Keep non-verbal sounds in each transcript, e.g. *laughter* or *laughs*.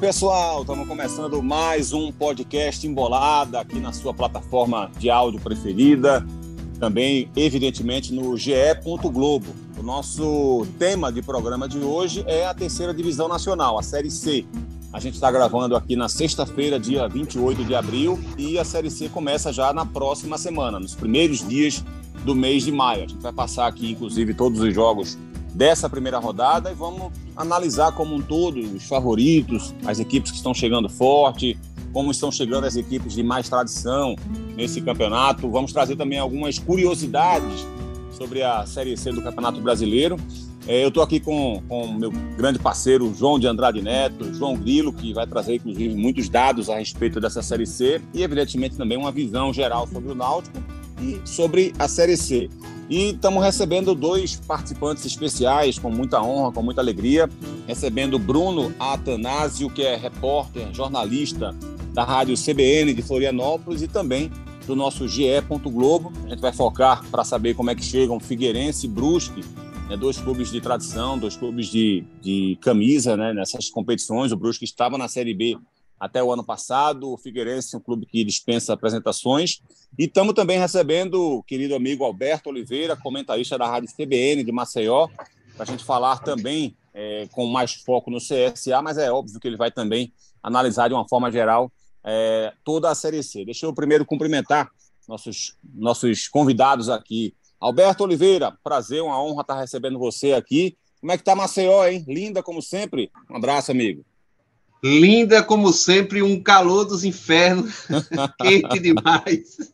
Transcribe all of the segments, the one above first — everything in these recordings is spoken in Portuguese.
Pessoal, estamos começando mais um podcast Embolada aqui na sua plataforma de áudio preferida, também evidentemente no GE. Globo. O nosso tema de programa de hoje é a terceira divisão nacional, a Série C. A gente está gravando aqui na sexta-feira, dia 28 de abril, e a Série C começa já na próxima semana, nos primeiros dias do mês de maio. A gente vai passar aqui, inclusive, todos os jogos dessa primeira rodada e vamos analisar como um todo os favoritos, as equipes que estão chegando forte, como estão chegando as equipes de mais tradição nesse campeonato. Vamos trazer também algumas curiosidades sobre a Série C do Campeonato Brasileiro. É, eu estou aqui com o meu grande parceiro João de Andrade Neto, João Grilo, que vai trazer, inclusive, muitos dados a respeito dessa Série C e, evidentemente, também uma visão geral sobre o Náutico sobre a Série C. E estamos recebendo dois participantes especiais com muita honra, com muita alegria. Recebendo Bruno Atanásio, que é repórter, jornalista da Rádio CBN de Florianópolis e também do nosso GE. Globo. A gente vai focar para saber como é que chegam Figueirense e Brusque, né, dois clubes de tradição, dois clubes de, de camisa né, nessas competições. O Brusque estava na Série B até o ano passado. O Figueirense é um clube que dispensa apresentações. E estamos também recebendo o querido amigo Alberto Oliveira, comentarista da Rádio CBN de Maceió, para a gente falar também é, com mais foco no CSA, mas é óbvio que ele vai também analisar de uma forma geral é, toda a Série C. Deixa eu primeiro cumprimentar nossos, nossos convidados aqui. Alberto Oliveira, prazer, uma honra estar recebendo você aqui. Como é que está Maceió, hein? Linda como sempre. Um abraço, amigo. Linda como sempre, um calor dos infernos, *laughs* quente demais.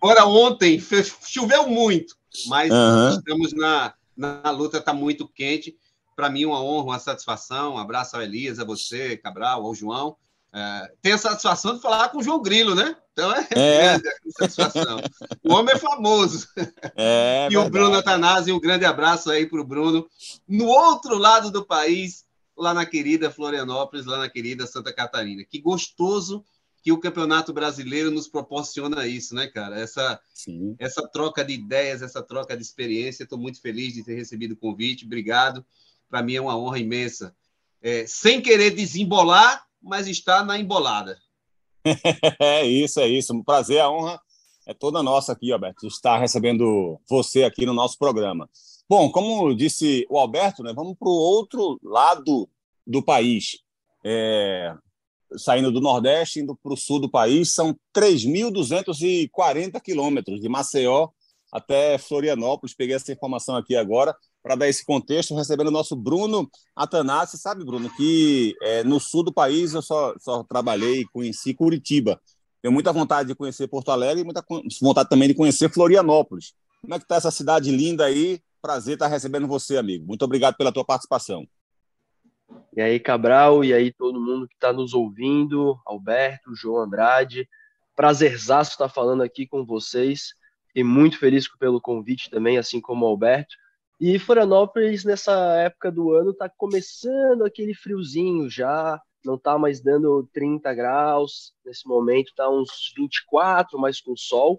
Fora ontem, choveu muito, mas uhum. estamos na, na luta, está muito quente. Para mim, uma honra, uma satisfação. Um abraço ao Elias, a você, Cabral, ao João. É, tenho a satisfação de falar com o João Grilo, né? Então é, é. satisfação. O homem é famoso. É, e verdade. o Bruno Atanásio, um grande abraço aí para o Bruno. No outro lado do país, lá na querida Florianópolis, lá na querida Santa Catarina. Que gostoso que o Campeonato Brasileiro nos proporciona isso, né, cara? Essa, essa troca de ideias, essa troca de experiência. Estou muito feliz de ter recebido o convite. Obrigado. Para mim é uma honra imensa. É, sem querer desembolar, mas está na embolada. *laughs* É isso, é isso. Um prazer, a honra é toda nossa aqui, Alberto, estar recebendo você aqui no nosso programa. Bom, como disse o Alberto, né, vamos para o outro lado do país. É, saindo do Nordeste, indo para o sul do país, são 3.240 quilômetros de Maceió até Florianópolis. Peguei essa informação aqui agora para dar esse contexto, recebendo o nosso Bruno Atanassi. Sabe, Bruno, que é, no sul do país eu só, só trabalhei e conheci Curitiba. Tenho muita vontade de conhecer Porto Alegre e muita vontade também de conhecer Florianópolis. Como é que está essa cidade linda aí? Prazer estar recebendo você, amigo. Muito obrigado pela tua participação. E aí, Cabral, e aí todo mundo que está nos ouvindo, Alberto, João Andrade, prazerzaço estar falando aqui com vocês. Fiquei muito feliz pelo convite também, assim como o Alberto. E Florianópolis, nessa época do ano, está começando aquele friozinho já, não está mais dando 30 graus, nesse momento está uns 24, mas com sol.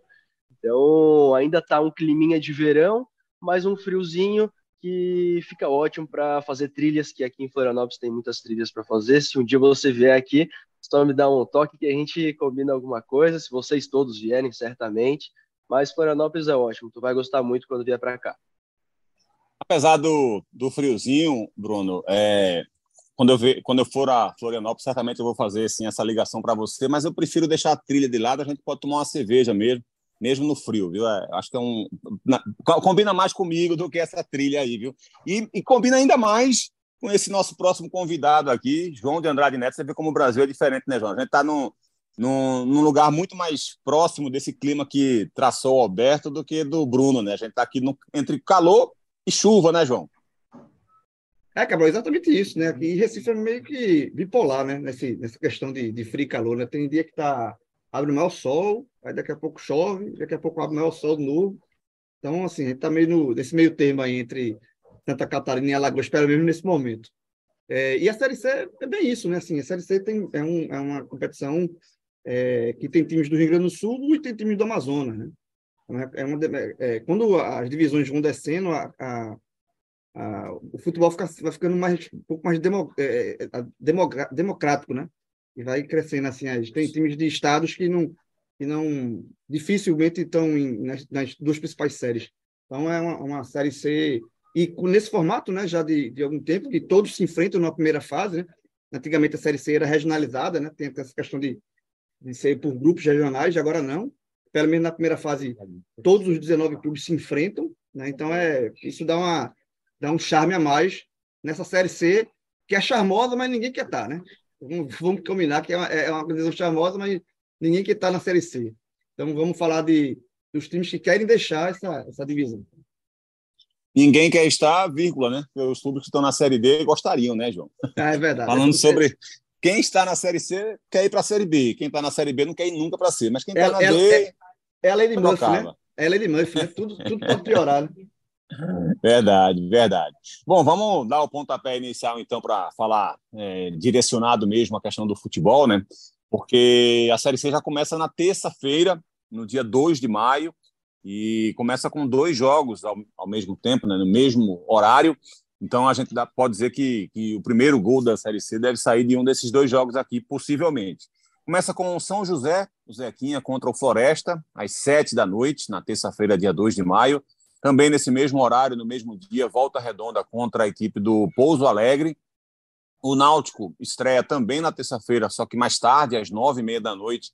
Então, ainda está um climinha de verão, mais um friozinho que fica ótimo para fazer trilhas, que aqui em Florianópolis tem muitas trilhas para fazer. Se um dia você vier aqui, só me dá um toque que a gente combina alguma coisa, se vocês todos vierem, certamente. Mas Florianópolis é ótimo, tu vai gostar muito quando vier para cá. Apesar do, do friozinho, Bruno, é, quando, eu ver, quando eu for a Florianópolis, certamente eu vou fazer assim, essa ligação para você, mas eu prefiro deixar a trilha de lado, a gente pode tomar uma cerveja mesmo mesmo no frio, viu? É, acho que é um. Na, combina mais comigo do que essa trilha aí, viu? E, e, combina ainda mais com esse nosso próximo convidado aqui, João de Andrade Neto. Você vê como o Brasil é diferente, né, João? A gente está num, num, num, lugar muito mais próximo desse clima que traçou o Alberto do que do Bruno, né? A gente está aqui no, entre calor e chuva, né, João? É, Cabral, exatamente isso, né? Aqui Recife é meio que bipolar, né? Nesse, nessa questão de, de frio e calor, né? Tem dia que está abre o maior sol, aí daqui a pouco chove, daqui a pouco abre o maior sol de novo. Então, assim, a gente está meio no, nesse meio termo aí entre Santa Catarina e Alagoas, pelo menos nesse momento. É, e a Série C é bem isso, né? Assim, a Série C tem, é, um, é uma competição é, que tem times do Rio Grande do Sul e tem times do Amazonas, né? Então, é, é uma, é, quando as divisões vão descendo, a, a, a, o futebol fica, vai ficando mais, um pouco mais demo, é, é democrático, né? E vai crescendo assim. Tem times de estados que não, que não dificilmente estão em, nas, nas, duas principais séries. Então é uma, uma série C e nesse formato, né, já de, de algum tempo que todos se enfrentam na primeira fase. Né? Antigamente a série C era regionalizada, né? Tem essa questão de, de ser por grupos regionais, agora não. Pelo menos na primeira fase, todos os 19 clubes se enfrentam, né? Então é isso dá uma dá um charme a mais nessa série C que é charmosa, mas ninguém quer estar, tá, né? Vamos, vamos combinar que é uma, é uma charmosa, mas ninguém quer estar tá na série C. Então vamos falar de dos times que querem deixar essa, essa divisão. Ninguém quer estar, vírgula, né? Os clubes que estão na Série D gostariam, né, João? *laughs* Ah, é verdade. Falando sobre quem está na Série C quer ir para a Série B, quem está na Série B não quer ir nunca para C, mas quem está na ela, D. É, ela é de Murphy, né? Ela é de Murphy, né? Tudo, tudo pode piorar, né? Verdade, verdade. Bom, vamos dar o pontapé inicial, então, para falar é, direcionado mesmo a questão do futebol, né? Porque a Série C já começa na terça-feira, no dia 2 de maio, e começa com dois jogos ao, ao mesmo tempo, né, no mesmo horário. Então a gente dá, pode dizer que, que o primeiro gol da Série C deve sair de um desses dois jogos aqui, possivelmente. Começa com o São José, o Zequinha contra o Floresta, às sete da noite, na terça-feira, dia 2 de maio. Também nesse mesmo horário, no mesmo dia, volta redonda contra a equipe do Pouso Alegre. O Náutico estreia também na terça-feira, só que mais tarde, às nove e meia da noite,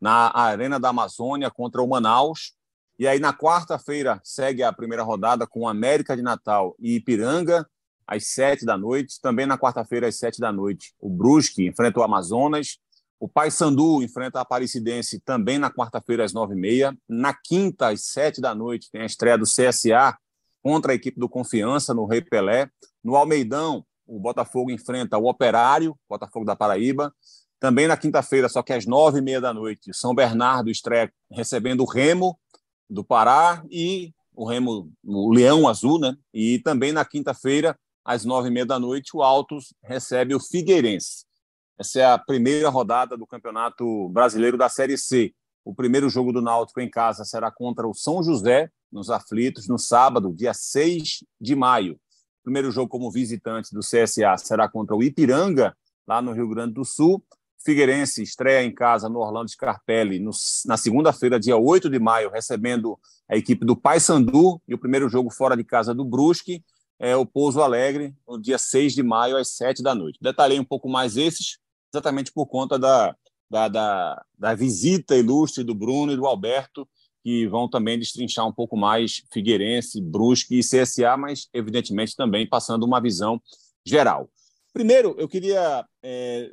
na Arena da Amazônia contra o Manaus. E aí, na quarta-feira, segue a primeira rodada com América de Natal e Ipiranga, às sete da noite. Também na quarta-feira, às sete da noite, o Brusque enfrenta o Amazonas. O Paysandu enfrenta a Aparecidense também na quarta-feira, às nove e meia. Na quinta, às sete da noite, tem a estreia do CSA contra a equipe do Confiança, no Rei Pelé. No Almeidão, o Botafogo enfrenta o Operário, Botafogo da Paraíba. Também na quinta-feira, só que às nove e meia da noite, São Bernardo estreia recebendo o Remo do Pará e o Remo, o Leão Azul, né? E também na quinta-feira, às nove e meia da noite, o Altos recebe o Figueirense. Essa é a primeira rodada do Campeonato Brasileiro da Série C. O primeiro jogo do Náutico em casa será contra o São José, nos Aflitos, no sábado, dia 6 de maio. Primeiro jogo como visitante do CSA será contra o Ipiranga, lá no Rio Grande do Sul. Figueirense estreia em casa no Orlando Scarpelli no, na segunda-feira, dia 8 de maio, recebendo a equipe do Paysandu e o primeiro jogo fora de casa do Brusque, é o Pouso Alegre, no dia 6 de maio, às 7 da noite. Detalhei um pouco mais esses, exatamente por conta da, da, da, da visita ilustre do Bruno e do Alberto, que vão também destrinchar um pouco mais Figueirense, Brusque e CSA, mas evidentemente também passando uma visão geral. Primeiro, eu queria é,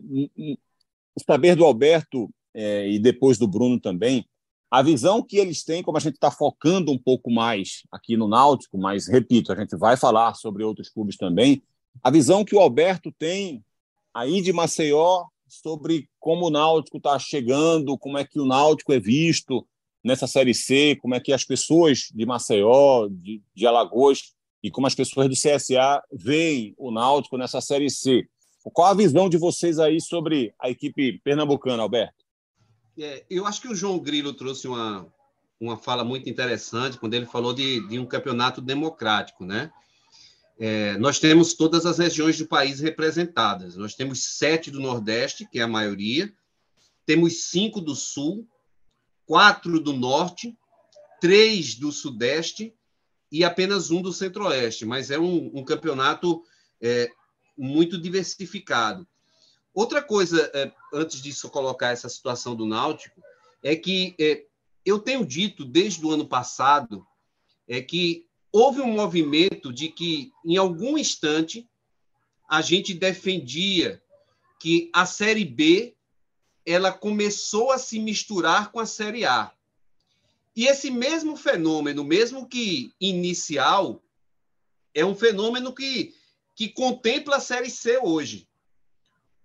saber do Alberto é, e depois do Bruno também, a visão que eles têm, como a gente está focando um pouco mais aqui no Náutico, mas repito, a gente vai falar sobre outros clubes também, a visão que o Alberto tem aí de Maceió sobre como o Náutico está chegando, como é que o Náutico é visto nessa Série C, como é que as pessoas de Maceió, de, de Alagoas e como as pessoas do CSA veem o Náutico nessa Série C. Qual a visão de vocês aí sobre a equipe pernambucana, Alberto? É, eu acho que o João Grilo trouxe uma, uma fala muito interessante quando ele falou de, de um campeonato democrático, né? É, nós temos todas as regiões do país representadas. Nós temos sete do Nordeste, que é a maioria, temos cinco do Sul, quatro do Norte, três do Sudeste e apenas um do Centro-Oeste. Mas é um, um campeonato é, muito diversificado. Outra coisa, é, antes disso colocar essa situação do Náutico, é que é, eu tenho dito desde o ano passado é que houve um movimento de que, em algum instante, a gente defendia que a Série B ela começou a se misturar com a Série A. E esse mesmo fenômeno, mesmo que inicial, é um fenômeno que que contempla a Série C hoje.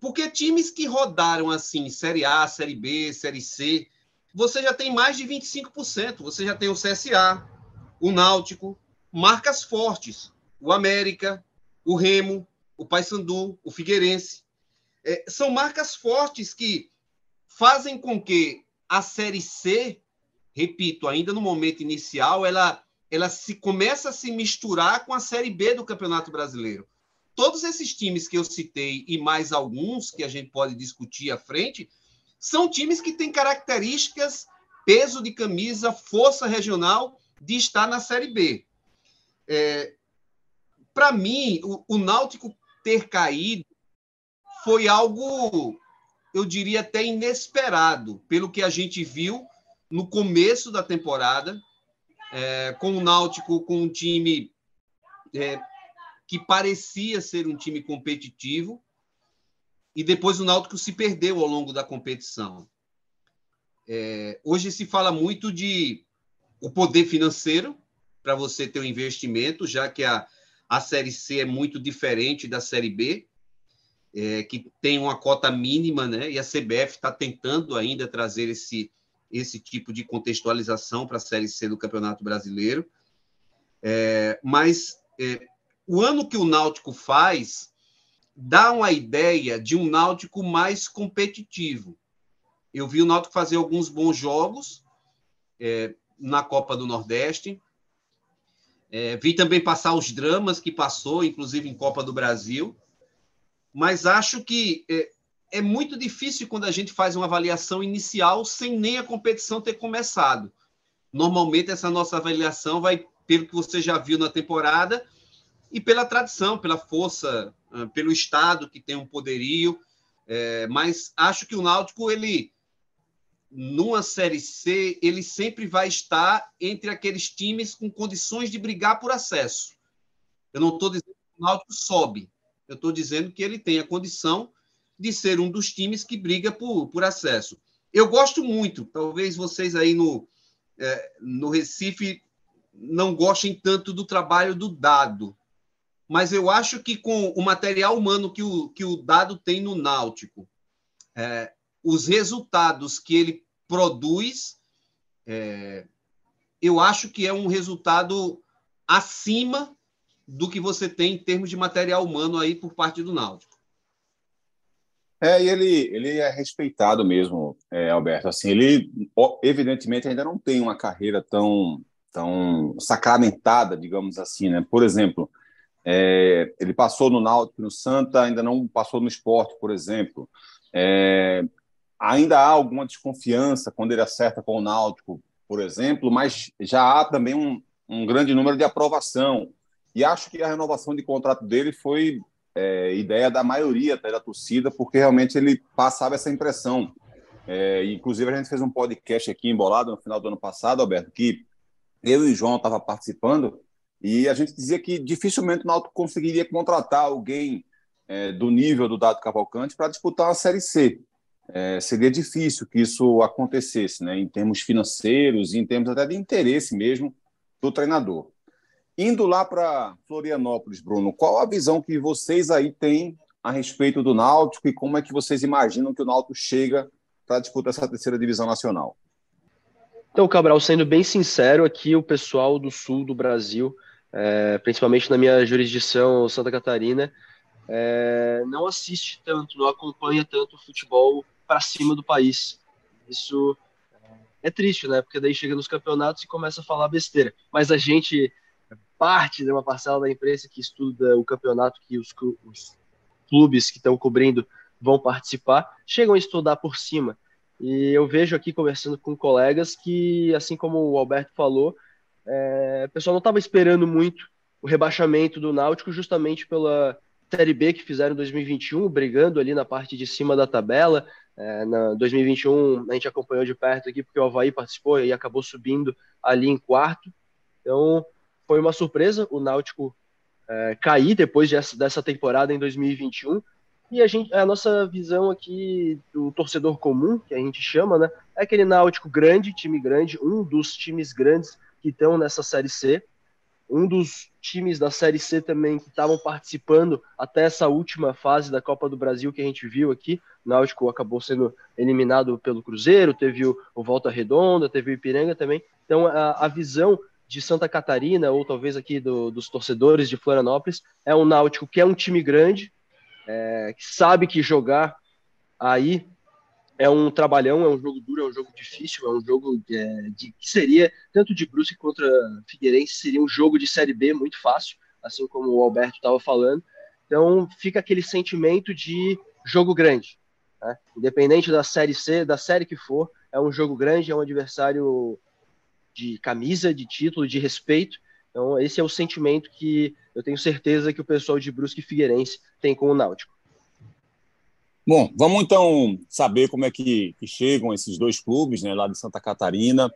Porque times que rodaram assim, Série A, Série B, Série C, você já tem mais de 25%. Você já tem o CSA, o Náutico, marcas fortes, o América, o Remo, o Paysandu, o Figueirense. É, são marcas fortes que fazem com que a Série C, repito, ainda no momento inicial, ela, ela se começa a se misturar com a Série B do Campeonato Brasileiro. Todos esses times que eu citei e mais alguns que a gente pode discutir à frente são times que têm características, peso de camisa, força regional de estar na Série B. É, Para mim, o, o Náutico ter caído foi algo, eu diria até inesperado, pelo que a gente viu no começo da temporada, é, com o Náutico com um time é, que parecia ser um time competitivo, e depois o Náutico se perdeu ao longo da competição. É, hoje se fala muito de o poder financeiro para você ter um investimento, já que a, a Série C é muito diferente da Série B, é, que tem uma cota mínima, né? E a CBF está tentando ainda trazer esse, esse tipo de contextualização para a Série C do Campeonato Brasileiro. É, mas é, o ano que o Náutico faz dá uma ideia de um Náutico mais competitivo. Eu vi o Náutico fazer alguns bons jogos é, na Copa do Nordeste. É, vi também passar os dramas que passou, inclusive em Copa do Brasil. Mas acho que é, é muito difícil quando a gente faz uma avaliação inicial sem nem a competição ter começado. Normalmente, essa nossa avaliação vai pelo que você já viu na temporada e pela tradição, pela força, ah, pelo Estado que tem um poderio. É, mas acho que o Náutico, ele numa Série C, ele sempre vai estar entre aqueles times com condições de brigar por acesso. Eu não estou dizendo que o Náutico sobe, eu estou dizendo que ele tem a condição de ser um dos times que briga por, por acesso. Eu gosto muito, talvez vocês aí no, é, no Recife não gostem tanto do trabalho do dado, mas eu acho que com o material humano que o, que o dado tem no Náutico, é, os resultados que ele produz, é, eu acho que é um resultado acima do que você tem em termos de material humano aí por parte do Náutico. É, e ele, ele é respeitado mesmo, é, Alberto. Assim, ele evidentemente ainda não tem uma carreira tão, tão sacramentada, digamos assim, né? Por exemplo, é, ele passou no Náutico, no Santa, ainda não passou no Esporte, por exemplo. É, ainda há alguma desconfiança quando ele acerta com o Náutico, por exemplo, mas já há também um, um grande número de aprovação. E acho que a renovação de contrato dele foi é, ideia da maioria da torcida, porque realmente ele passava essa impressão. É, inclusive, a gente fez um podcast aqui embolado no final do ano passado, Alberto, que eu e o João estavam participando, e a gente dizia que dificilmente o Náutico conseguiria contratar alguém é, do nível do Dado Cavalcante para disputar uma Série C. É, seria difícil que isso acontecesse, né, em termos financeiros e em termos até de interesse mesmo do treinador. Indo lá para Florianópolis, Bruno, qual a visão que vocês aí têm a respeito do Náutico e como é que vocês imaginam que o Náutico chega para disputar essa terceira divisão nacional? Então, Cabral, sendo bem sincero, aqui o pessoal do sul do Brasil, é, principalmente na minha jurisdição Santa Catarina, é, não assiste tanto, não acompanha tanto o futebol para cima do país. Isso é triste, né? Porque daí chega nos campeonatos e começa a falar besteira. Mas a gente parte de uma parcela da imprensa que estuda o campeonato que os, os clubes que estão cobrindo vão participar, chegam a estudar por cima. E eu vejo aqui conversando com colegas que, assim como o Alberto falou, é, o pessoal não estava esperando muito o rebaixamento do Náutico justamente pela Série B que fizeram em 2021, brigando ali na parte de cima da tabela. É, na 2021 a gente acompanhou de perto aqui porque o Havaí participou e acabou subindo ali em quarto. Então foi uma surpresa o Náutico é, cair depois dessa temporada em 2021. E a, gente, a nossa visão aqui do torcedor comum, que a gente chama, né, é aquele Náutico grande, time grande, um dos times grandes que estão nessa Série C. Um dos times da Série C também que estavam participando até essa última fase da Copa do Brasil que a gente viu aqui. O Náutico acabou sendo eliminado pelo Cruzeiro, teve o, o Volta Redonda, teve o Ipiranga também. Então a, a visão de Santa Catarina, ou talvez aqui do, dos torcedores de Florianópolis, é um Náutico que é um time grande, é, que sabe que jogar aí é um trabalhão, é um jogo duro, é um jogo difícil, é um jogo é, de, que seria, tanto de Brusque contra Figueirense, seria um jogo de Série B muito fácil, assim como o Alberto estava falando. Então fica aquele sentimento de jogo grande. Né? Independente da Série C, da série que for, é um jogo grande, é um adversário de camisa, de título, de respeito. Então esse é o sentimento que eu tenho certeza que o pessoal de Brusque e Figueirense tem com o Náutico. Bom, vamos então saber como é que, que chegam esses dois clubes, né, lá de Santa Catarina,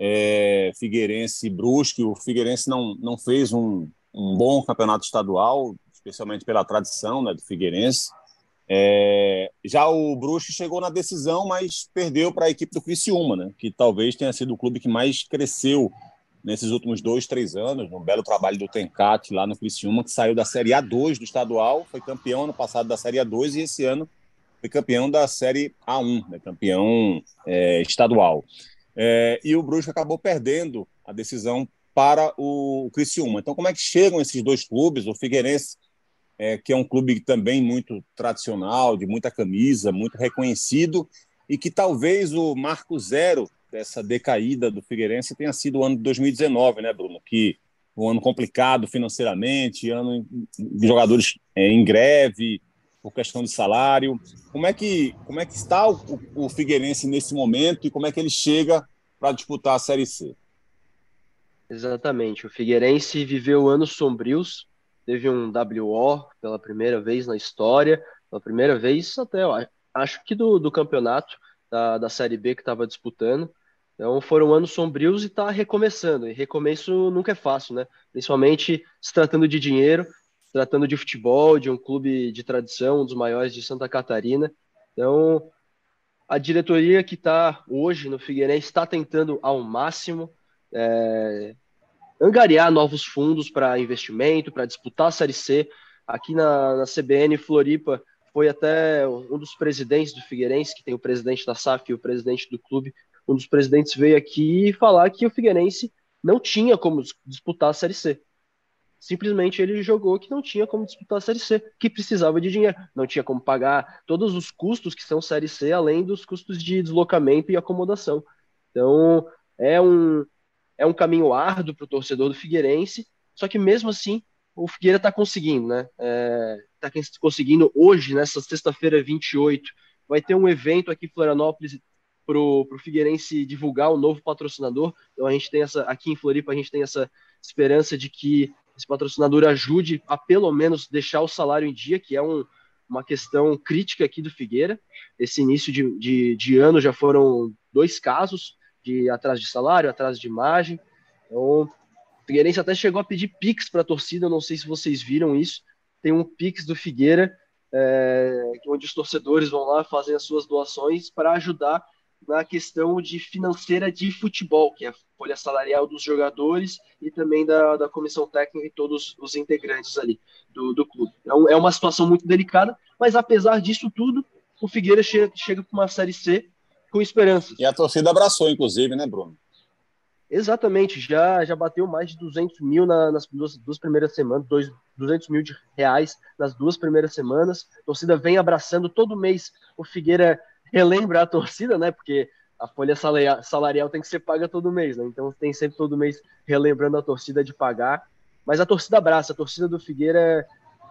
é, Figueirense e Brusque. O Figueirense não, não fez um, um bom campeonato estadual, especialmente pela tradição né, do Figueirense. É, já o Brusque chegou na decisão, mas perdeu para a equipe do Criciúma, né, que talvez tenha sido o clube que mais cresceu nesses últimos dois, três anos, no belo trabalho do Tencate lá no Criciúma, que saiu da Série A2 do estadual, foi campeão ano passado da Série A2 e esse ano foi campeão da Série A1, né, campeão é, estadual. É, e o Brusque acabou perdendo a decisão para o Criciúma. Então, como é que chegam esses dois clubes? O Figueirense, é, que é um clube também muito tradicional, de muita camisa, muito reconhecido, e que talvez o marco zero dessa decaída do Figueirense tenha sido o ano de 2019, né, Bruno? Que um ano complicado financeiramente, ano de jogadores é, em greve, por questão de salário. Como é que, como é que está o, o Figueirense nesse momento e como é que ele chega para disputar a Série C? Exatamente. O Figueirense viveu anos sombrios, teve um WO pela primeira vez na história, pela primeira vez até, acho que do, do campeonato da, da Série B que estava disputando. Então foram anos sombrios e está recomeçando. E recomeço nunca é fácil, né? Principalmente se tratando de dinheiro tratando de futebol, de um clube de tradição, um dos maiores de Santa Catarina. Então, a diretoria que está hoje no Figueirense está tentando ao máximo é, angariar novos fundos para investimento, para disputar a Série C. Aqui na, na, CBN Floripa foi até um dos presidentes do Figueirense, que tem o presidente da SAF e o presidente do clube. Um dos presidentes veio aqui falar que o Figueirense não tinha como disputar a Série C simplesmente ele jogou que não tinha como disputar a Série C, que precisava de dinheiro, não tinha como pagar todos os custos que são Série C, além dos custos de deslocamento e acomodação. Então, é um, é um caminho árduo para o torcedor do Figueirense, só que mesmo assim, o Figueira está conseguindo, né? Está é, conseguindo hoje, nessa sexta-feira 28, vai ter um evento aqui em Florianópolis para o Figueirense divulgar o novo patrocinador. Então a gente tem essa, aqui em Floripa, a gente tem essa esperança de que esse patrocinador ajude a pelo menos deixar o salário em dia, que é um, uma questão crítica aqui do Figueira. Esse início de, de, de, ano já foram dois casos de atraso de salário, atraso de imagem. Então, o Figueirense até chegou a pedir Pix para a torcida, não sei se vocês viram isso. Tem um Pix do Figueira, é, onde os torcedores vão lá fazer as suas doações para ajudar na questão de financeira de futebol, que é a folha salarial dos jogadores e também da, da comissão técnica e todos os integrantes ali do, do clube. Então, é uma situação muito delicada, mas apesar disso tudo, o Figueira chega, chega para uma Série C com esperanças. E a torcida abraçou, inclusive, né, Bruno? Exatamente, já, já bateu mais de 200 mil na, nas duas, duas primeiras semanas, dois, 200 mil de reais nas duas primeiras semanas. A torcida vem abraçando todo mês. O Figueira relembra a torcida, né? Porque a folha salarial tem que ser paga todo mês, né? Então tem sempre todo mês relembrando a torcida de pagar. Mas a torcida abraça, a torcida do Figueira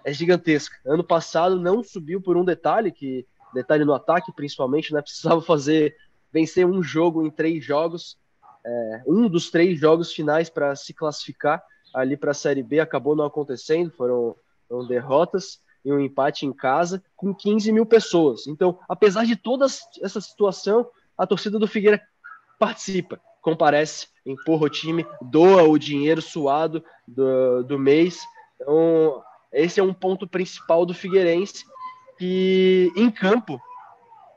é, é gigantesca. Ano passado não subiu por um detalhe, que detalhe no ataque principalmente, né? *laughs* Precisava fazer vencer um jogo em três jogos, é, um dos três jogos finais para se classificar ali para a Série B acabou não acontecendo, foram, foram derrotas e um empate em casa com 15 mil pessoas. Então, apesar de toda essa situação, a torcida do Figueira participa, comparece, empurra o time, doa o dinheiro suado do, do mês. Então, esse é um ponto principal do Figueirense, que em campo,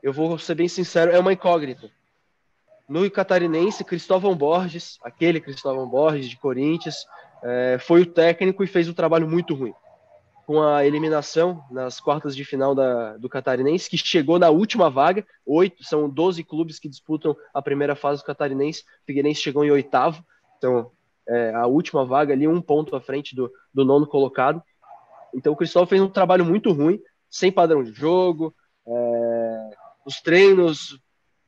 eu vou ser bem sincero, é uma incógnita. No catarinense, Cristóvão Borges, aquele Cristóvão Borges de Corinthians, é, foi o técnico e fez um trabalho muito ruim com a eliminação nas quartas de final da, do Catarinense, que chegou na última vaga. Oito, são 12 clubes que disputam a primeira fase do Catarinense. O Figueirense chegou em oitavo, então é, a última vaga ali, um ponto à frente do, do nono colocado. Então o Cristóvão fez um trabalho muito ruim, sem padrão de jogo, é, os treinos,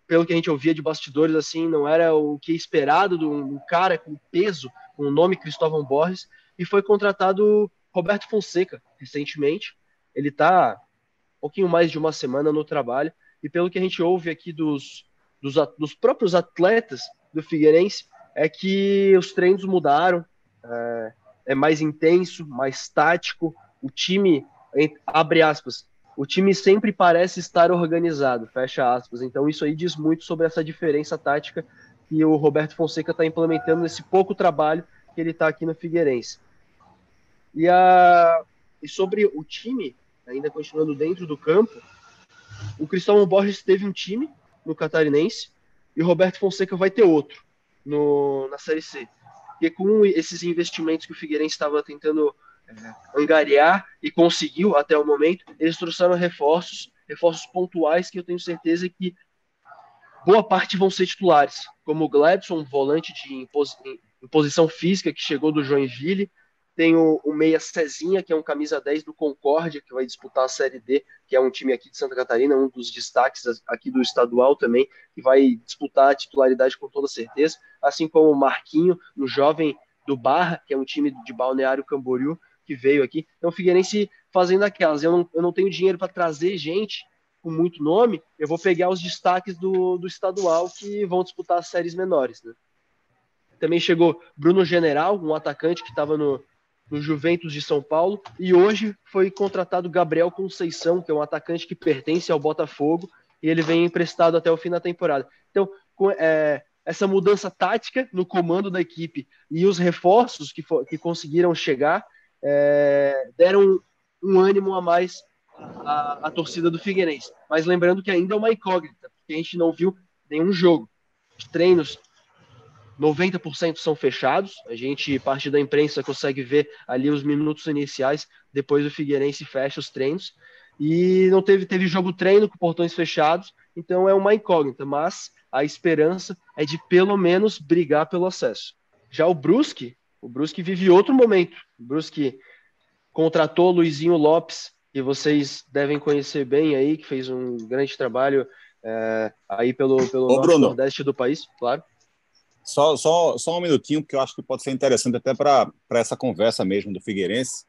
pelo que a gente ouvia de bastidores, assim, não era o que é esperado de um cara com peso, com o nome Cristóvão Borges, e foi contratado Roberto Fonseca recentemente. Ele está um pouquinho mais de uma semana no trabalho, e pelo que a gente ouve aqui dos, dos, dos próprios atletas do Figueirense, é que os treinos mudaram, é, é mais intenso, mais tático, o time, abre aspas, o time sempre parece estar organizado, fecha aspas. Então isso aí diz muito sobre essa diferença tática que o Roberto Fonseca está implementando nesse pouco trabalho que ele está aqui no Figueirense. E, a, e sobre o time, ainda continuando dentro do campo, o Cristóvão Borges teve um time no Catarinense e Roberto Fonseca vai ter outro no, na Série C. Porque com esses investimentos que o Figueirense estava tentando angariar e conseguiu até o momento, eles trouxeram reforços, reforços pontuais que eu tenho certeza que boa parte vão ser titulares, como o Gladson, volante de posição física que chegou do Joinville, tem o, o, Meia Cezinha, que é um camisa 10 do Concórdia, que vai disputar a Série D, que é um time aqui de Santa Catarina, um dos destaques aqui do estadual também, que vai disputar a titularidade com toda certeza, assim como o Marquinho, no jovem do Barra, que é um time de Balneário Camboriú, que veio aqui. Então, o Figueirense fazendo aquelas. Eu não, eu não tenho dinheiro para trazer gente com muito nome, eu vou pegar os destaques do, do estadual que vão disputar as séries menores. Né? Também chegou Bruno General, um atacante que estava no, no Juventus de São Paulo, e hoje foi contratado Gabriel Conceição, que é um atacante que pertence ao Botafogo, e ele vem emprestado até o fim da temporada. Então, com, é, essa mudança tática no comando da equipe e os reforços que, for, que conseguiram chegar é, deram um, um, ânimo a mais à, à, torcida do Figueirense. Mas lembrando que ainda é uma incógnita, porque a gente não viu nenhum jogo. Os treinos, 90% são fechados. A gente, parte da imprensa, consegue ver ali os minutos iniciais. Depois o Figueirense fecha os treinos. E não teve, teve jogo treino com portões fechados, então é uma incógnita, mas a esperança é de pelo menos brigar pelo acesso. Já o Brusque, o Brusque vive outro momento. O Brusque contratou Luizinho Lopes, que vocês devem conhecer bem aí, que fez um grande trabalho é, aí pelo, pelo Ô, nordeste do país, claro. Só, só, só um minutinho, porque eu acho que pode ser interessante até para essa conversa mesmo do Figueirense.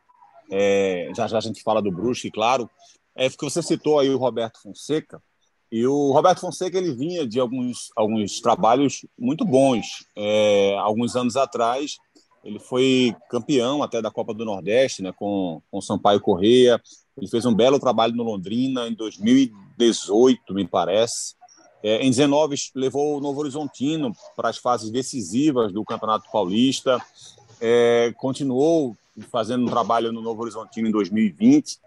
É, já já a gente fala do Brusque, claro. É porque você citou aí o Roberto Fonseca. E o Roberto Fonseca ele vinha de alguns, alguns trabalhos muito bons. É, alguns anos atrás, ele foi campeão até da Copa do Nordeste, né, com com Sampaio Correia. Ele fez um belo trabalho no Londrina em 2018, me parece. É, em 19 levou o Novo Horizontino para as fases decisivas do Campeonato Paulista. É, continuou fazendo um trabalho no Novo Horizontino em 2020.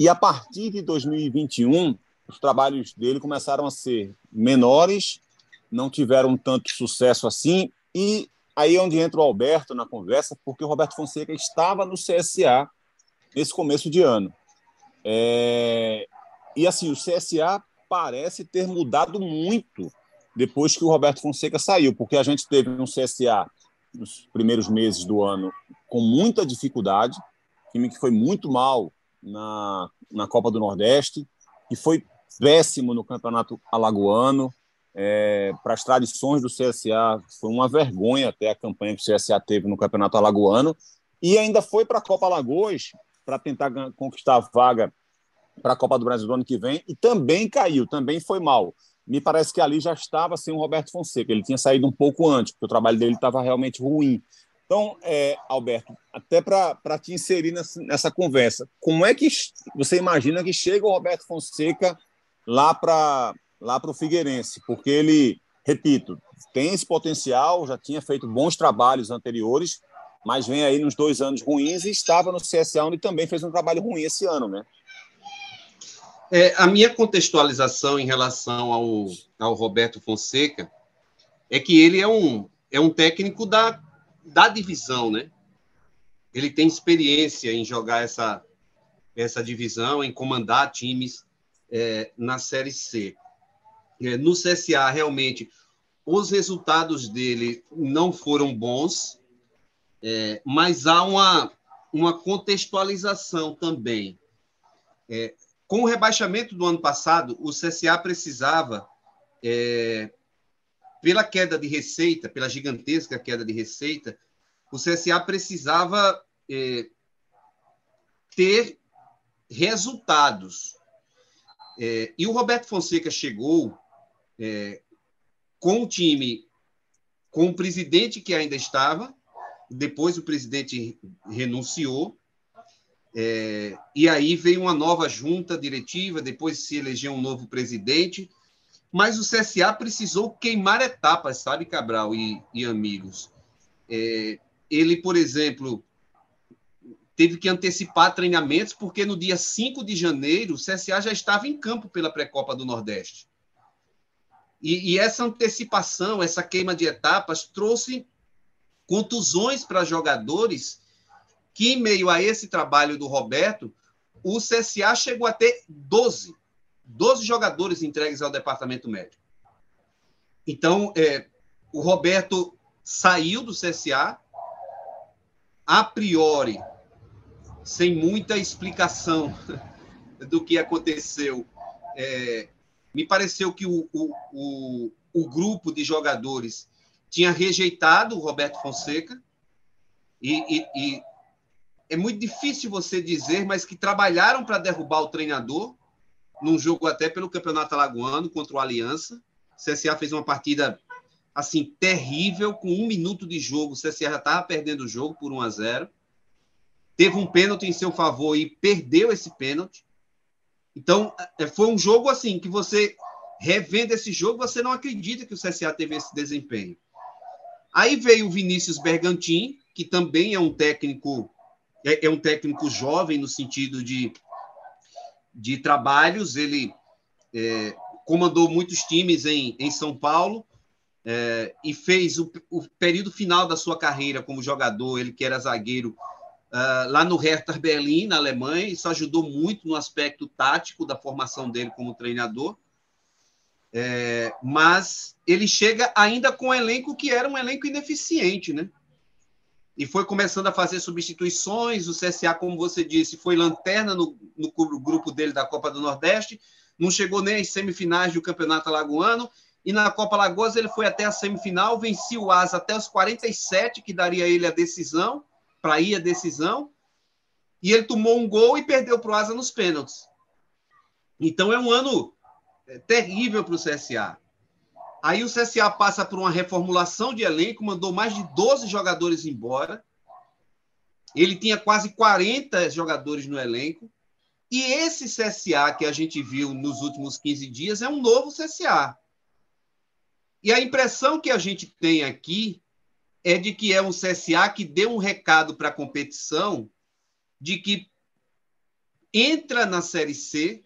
E a partir de 2021, os trabalhos dele começaram a ser menores, não tiveram tanto sucesso assim e Aí é onde entra o Alberto na conversa, porque o Roberto Fonseca estava no CSA nesse começo de ano. É... E assim, o CSA parece ter mudado muito depois que o Roberto Fonseca saiu, porque a gente teve um CSA nos primeiros meses do ano com muita dificuldade, time que foi muito mal na, na Copa do Nordeste, que foi péssimo no Campeonato Alagoano, é, para as tradições do CSA. Foi uma vergonha até a campanha que o CSA teve no Campeonato Alagoano. E ainda foi para a Copa Alagoas para tentar conquistar a vaga para a Copa do Brasil do ano que vem e também caiu, também foi mal. Me parece que ali já estava sem o Roberto Fonseca. Ele tinha saído um pouco antes, porque o trabalho dele estava realmente ruim. Então, é, Alberto, até para te inserir nessa, nessa, conversa, como é que você imagina que chega o Roberto Fonseca lá para lá para o Figueirense, porque ele, repito, tem esse potencial, já tinha feito bons trabalhos anteriores, mas vem aí nos dois anos ruins e estava no CSA, onde também fez um trabalho ruim esse ano, né? É, a minha contextualização em relação ao, ao Roberto Fonseca é que ele é um, é um técnico da, da divisão, né? Ele tem experiência em jogar essa, essa divisão, em comandar times é, na Série C. É, no CSA, realmente, os resultados dele não foram bons, é, mas há uma, uma contextualização também. É, com o rebaixamento do ano passado, o CSA precisava, é, pela queda de receita, pela gigantesca queda de receita, o CSA precisava é, ter resultados. É, e o Roberto Fonseca chegou é, com o time, com o presidente que ainda estava, depois o presidente renunciou, é, e aí veio uma nova junta diretiva, depois se elegeu um novo presidente, mas o CSA precisou queimar etapas, sabe, Cabral e, e amigos? É, ele, por exemplo, teve que antecipar treinamentos, porque no dia 5 de janeiro o CSA já estava em campo pela pré-copa do Nordeste. E, e, essa antecipação, essa queima de etapas, trouxe contusões para jogadores que, em meio a esse trabalho do Roberto, o CSA chegou a ter 12, 12 jogadores entregues ao departamento médico. Então, é, o Roberto saiu do CSA, a priori, sem muita explicação *laughs* do que aconteceu. É, me pareceu que o, o, o, o, grupo de jogadores tinha rejeitado o Roberto Fonseca e, e, e é muito difícil você dizer, mas que trabalharam para derrubar o treinador num jogo até pelo Campeonato Alagoano contra o Aliança. O CSA fez uma partida assim terrível, com um minuto de jogo. O CSA já estava perdendo o jogo por 1 a 0 teve um pênalti em seu favor e perdeu esse pênalti. Então, é, foi um jogo assim que você revendo esse jogo, você não acredita que o CSA teve esse desempenho. Aí veio o Vinícius Bergantin, que também é um técnico é, é um técnico jovem no sentido de, de trabalhos. Ele é, comandou muitos times em, em São Paulo é, e fez o, o período final da sua carreira como jogador. Ele que era zagueiro Uh, lá no Hertha Berlim, na Alemanha. Isso ajudou muito no aspecto tático da formação dele como treinador. É, mas ele chega ainda com um elenco que era um elenco ineficiente, né? E foi começando a fazer substituições. O CSA, como você disse, foi lanterna no, no grupo dele da Copa do Nordeste, não chegou nem às semifinais do Campeonato Alagoano. E na Copa Lagoas ele foi até a semifinal, venceu o Asa até os 47, que daria a ele a decisão para ir a decisão, e ele tomou um gol e perdeu para o Asa nos pênaltis. Então é um ano é, terrível para o CSA. Aí o CSA passa por uma reformulação de elenco, mandou mais de 12 jogadores embora. Ele tinha quase 40 jogadores no elenco. E esse CSA que a gente viu nos últimos 15 dias é um novo CSA. E a impressão que a gente tem aqui é de que é um CSA que deu um recado para a competição de que entra na Série C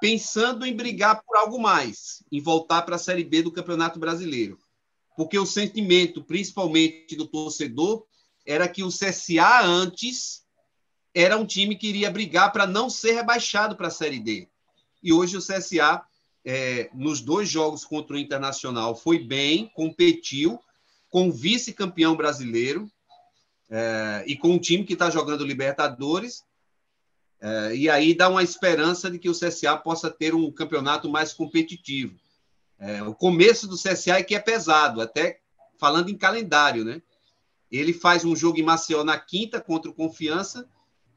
pensando em brigar por algo mais, em voltar para a Série B do Campeonato Brasileiro. Porque o sentimento, principalmente do torcedor, era que o CSA antes era um time que iria brigar para não ser rebaixado para a Série D. E hoje o CSA, é, nos dois jogos contra o Internacional, foi bem, competiu, com vice-campeão brasileiro é, e com um time que está jogando Libertadores. É, e aí dá uma esperança de que o CSA possa ter um campeonato mais competitivo. É, o começo do CSA é que é pesado, até falando em calendário, né? Ele faz um jogo em Maceió na quinta contra o Confiança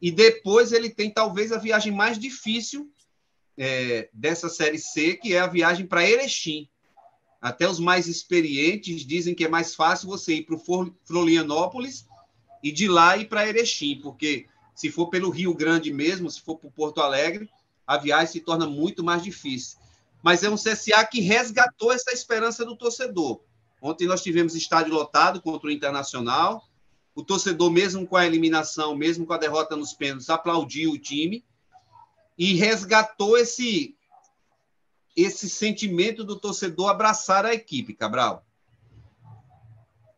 e depois ele tem talvez a viagem mais difícil é, dessa Série C, que é a viagem para Erechim. Até os mais experientes dizem que é mais fácil você ir para o Florianópolis e de lá ir para Erechim, porque se for pelo Rio Grande mesmo, se for para Porto Alegre, a viagem se torna muito mais difícil. Mas é um CSA que resgatou essa esperança do torcedor. Ontem nós tivemos estádio lotado contra o Internacional. O torcedor, mesmo com a eliminação, mesmo com a derrota nos pênaltis, aplaudiu o time e resgatou esse esse sentimento do torcedor abraçar a equipe, Cabral.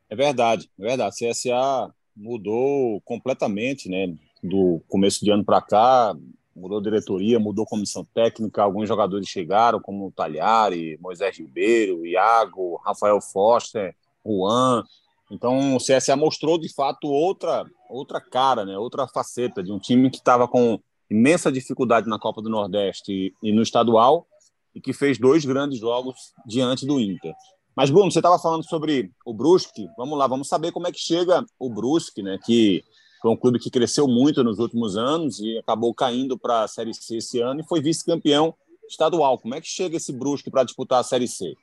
É verdade, é verdade. CSA mudou completamente, né? Do começo de ano para cá, mudou diretoria, mudou comissão técnica, alguns jogadores chegaram, como o Talhari, Moisés Ribeiro, Iago, Rafael Foster, Juan. Então o CSA mostrou de fato outra outra cara, né? Outra faceta de um time que estava com imensa dificuldade na Copa do Nordeste e no estadual, e que fez dois grandes jogos diante do Inter. Mas, Bruno, você estava falando sobre o Brusque. Vamos lá, vamos saber como é que chega o Brusque, né? Que foi um clube que cresceu muito nos últimos anos e acabou caindo para a Série C esse ano e foi vice-campeão estadual. Como é que chega esse Brusque para disputar a Série C?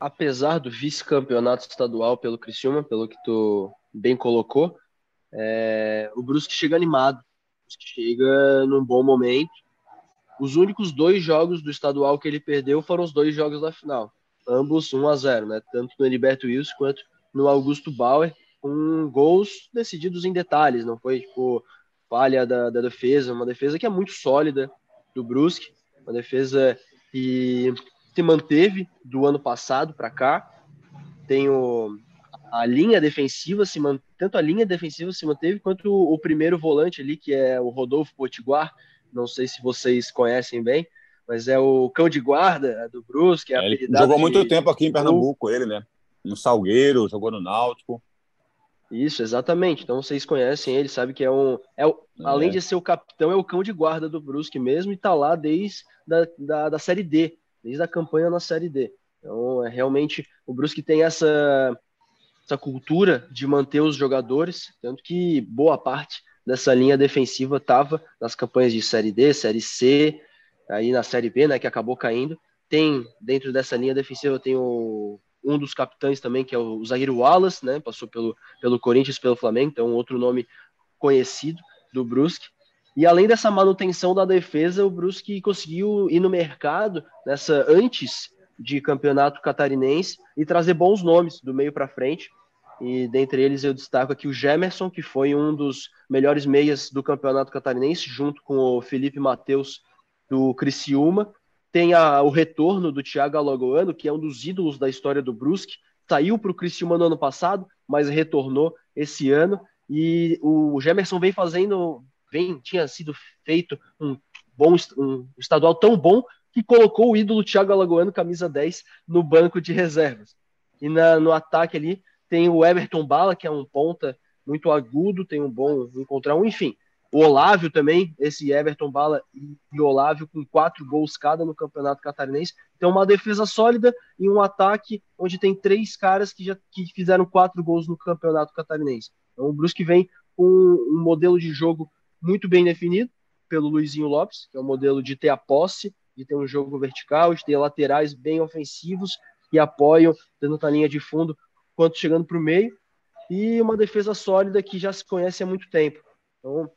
Apesar do vice-campeonato estadual pelo Criciúma, pelo que tu bem colocou, é... o Brusque chega animado, chega num bom momento os únicos dois jogos do estadual que ele perdeu foram os dois jogos da final, ambos 1 a 0, né? Tanto no Heriberto Wilson quanto no Augusto Bauer, com gols decididos em detalhes, não foi tipo falha da, da defesa, uma defesa que é muito sólida do Brusque, uma defesa que se manteve do ano passado para cá. Tem o, a linha defensiva se tanto a linha defensiva se manteve quanto o, o primeiro volante ali que é o Rodolfo Potiguar, não sei se vocês conhecem bem, mas é o cão de guarda do Brusque. É, é ele jogou muito tempo aqui em Pernambuco, ele, né? No Salgueiro, jogou no Náutico. Isso, exatamente. Então vocês conhecem ele, sabe que é um. É, é. Além de ser o capitão, é o cão de guarda do Brusque mesmo e tá lá desde da, da, da Série D, desde a campanha na Série D. Então, é realmente o Brusque tem essa, essa cultura de manter os jogadores, tanto que boa parte dessa linha defensiva estava nas campanhas de Série D, Série C, aí na Série B, né, que acabou caindo. Tem, dentro dessa linha defensiva, tem o, um dos capitães também, que é o zagueiro Wallace, né, passou pelo, pelo Corinthians, pelo Flamengo, então outro nome conhecido do Brusque. E além dessa manutenção da defesa, o Brusque conseguiu ir no mercado nessa antes de campeonato catarinense e trazer bons nomes do meio para frente. E dentre eles eu destaco aqui o Gemerson, que foi um dos melhores meias do Campeonato Catarinense, junto com o Felipe Matheus do Criciúma. Tem a, o retorno do Thiago Alagoano, que é um dos ídolos da história do Brusque. Saiu para o Criciúma no ano passado, mas retornou esse ano. E o Gemerson vem fazendo, vem, tinha sido feito um bom um estadual tão bom que colocou o ídolo Thiago Alagoano, camisa 10, no banco de reservas. E na, no ataque ali, tem o Everton Bala, que é um ponta muito agudo, tem um bom encontrar um, enfim. O Olávio também, esse Everton Bala e Olávio com quatro gols cada no Campeonato Catarinense. Então, uma defesa sólida e um ataque onde tem três caras que já que fizeram quatro gols no Campeonato Catarinense. Então, o Brusque vem com um modelo de jogo muito bem definido pelo Luizinho Lopes, que é o um modelo de ter a posse, de ter um jogo vertical, de ter laterais bem ofensivos que apoiam, tanto na linha de fundo quanto chegando para o meio, e uma defesa sólida que já se conhece há muito tempo. Então,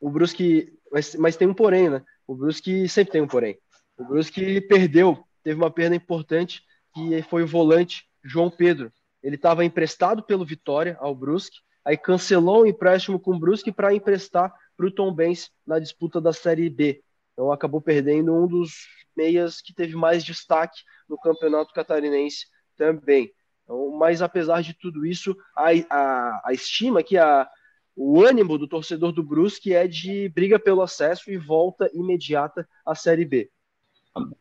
o Brusque, mas, mas tem um porém, né? O Brusque sempre tem um porém. O Brusque perdeu, teve uma perda importante, que foi o volante João Pedro. Ele estava emprestado pelo Vitória ao Brusque, aí cancelou o empréstimo com o Brusque para emprestar para o Tom Benz na disputa da Série B. Então acabou perdendo um dos meias que teve mais destaque no Campeonato Catarinense também. Então, mas apesar de tudo isso, a, a, a estima que a, o ânimo do torcedor do Brusque é de briga pelo acesso e volta imediata à Série B.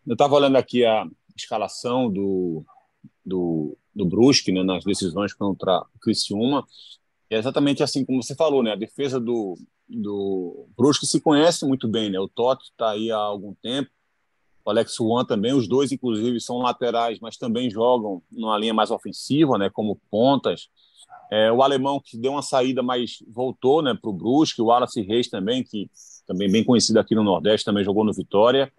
Eu estava olhando aqui a escalação do, do, do Brusque né, nas decisões contra o Criciúma. É exatamente assim como você falou, né? A defesa do, do Brusque se conhece muito bem, né? O Totti está aí há algum tempo, Alex Juan também, os dois, inclusive, são laterais, mas também jogam numa linha mais ofensiva, né, como pontas. É, o alemão que deu uma saída, mas voltou né, para o Brusque, o Wallace Reis também, que também bem conhecido aqui no Nordeste, também jogou no Vitória.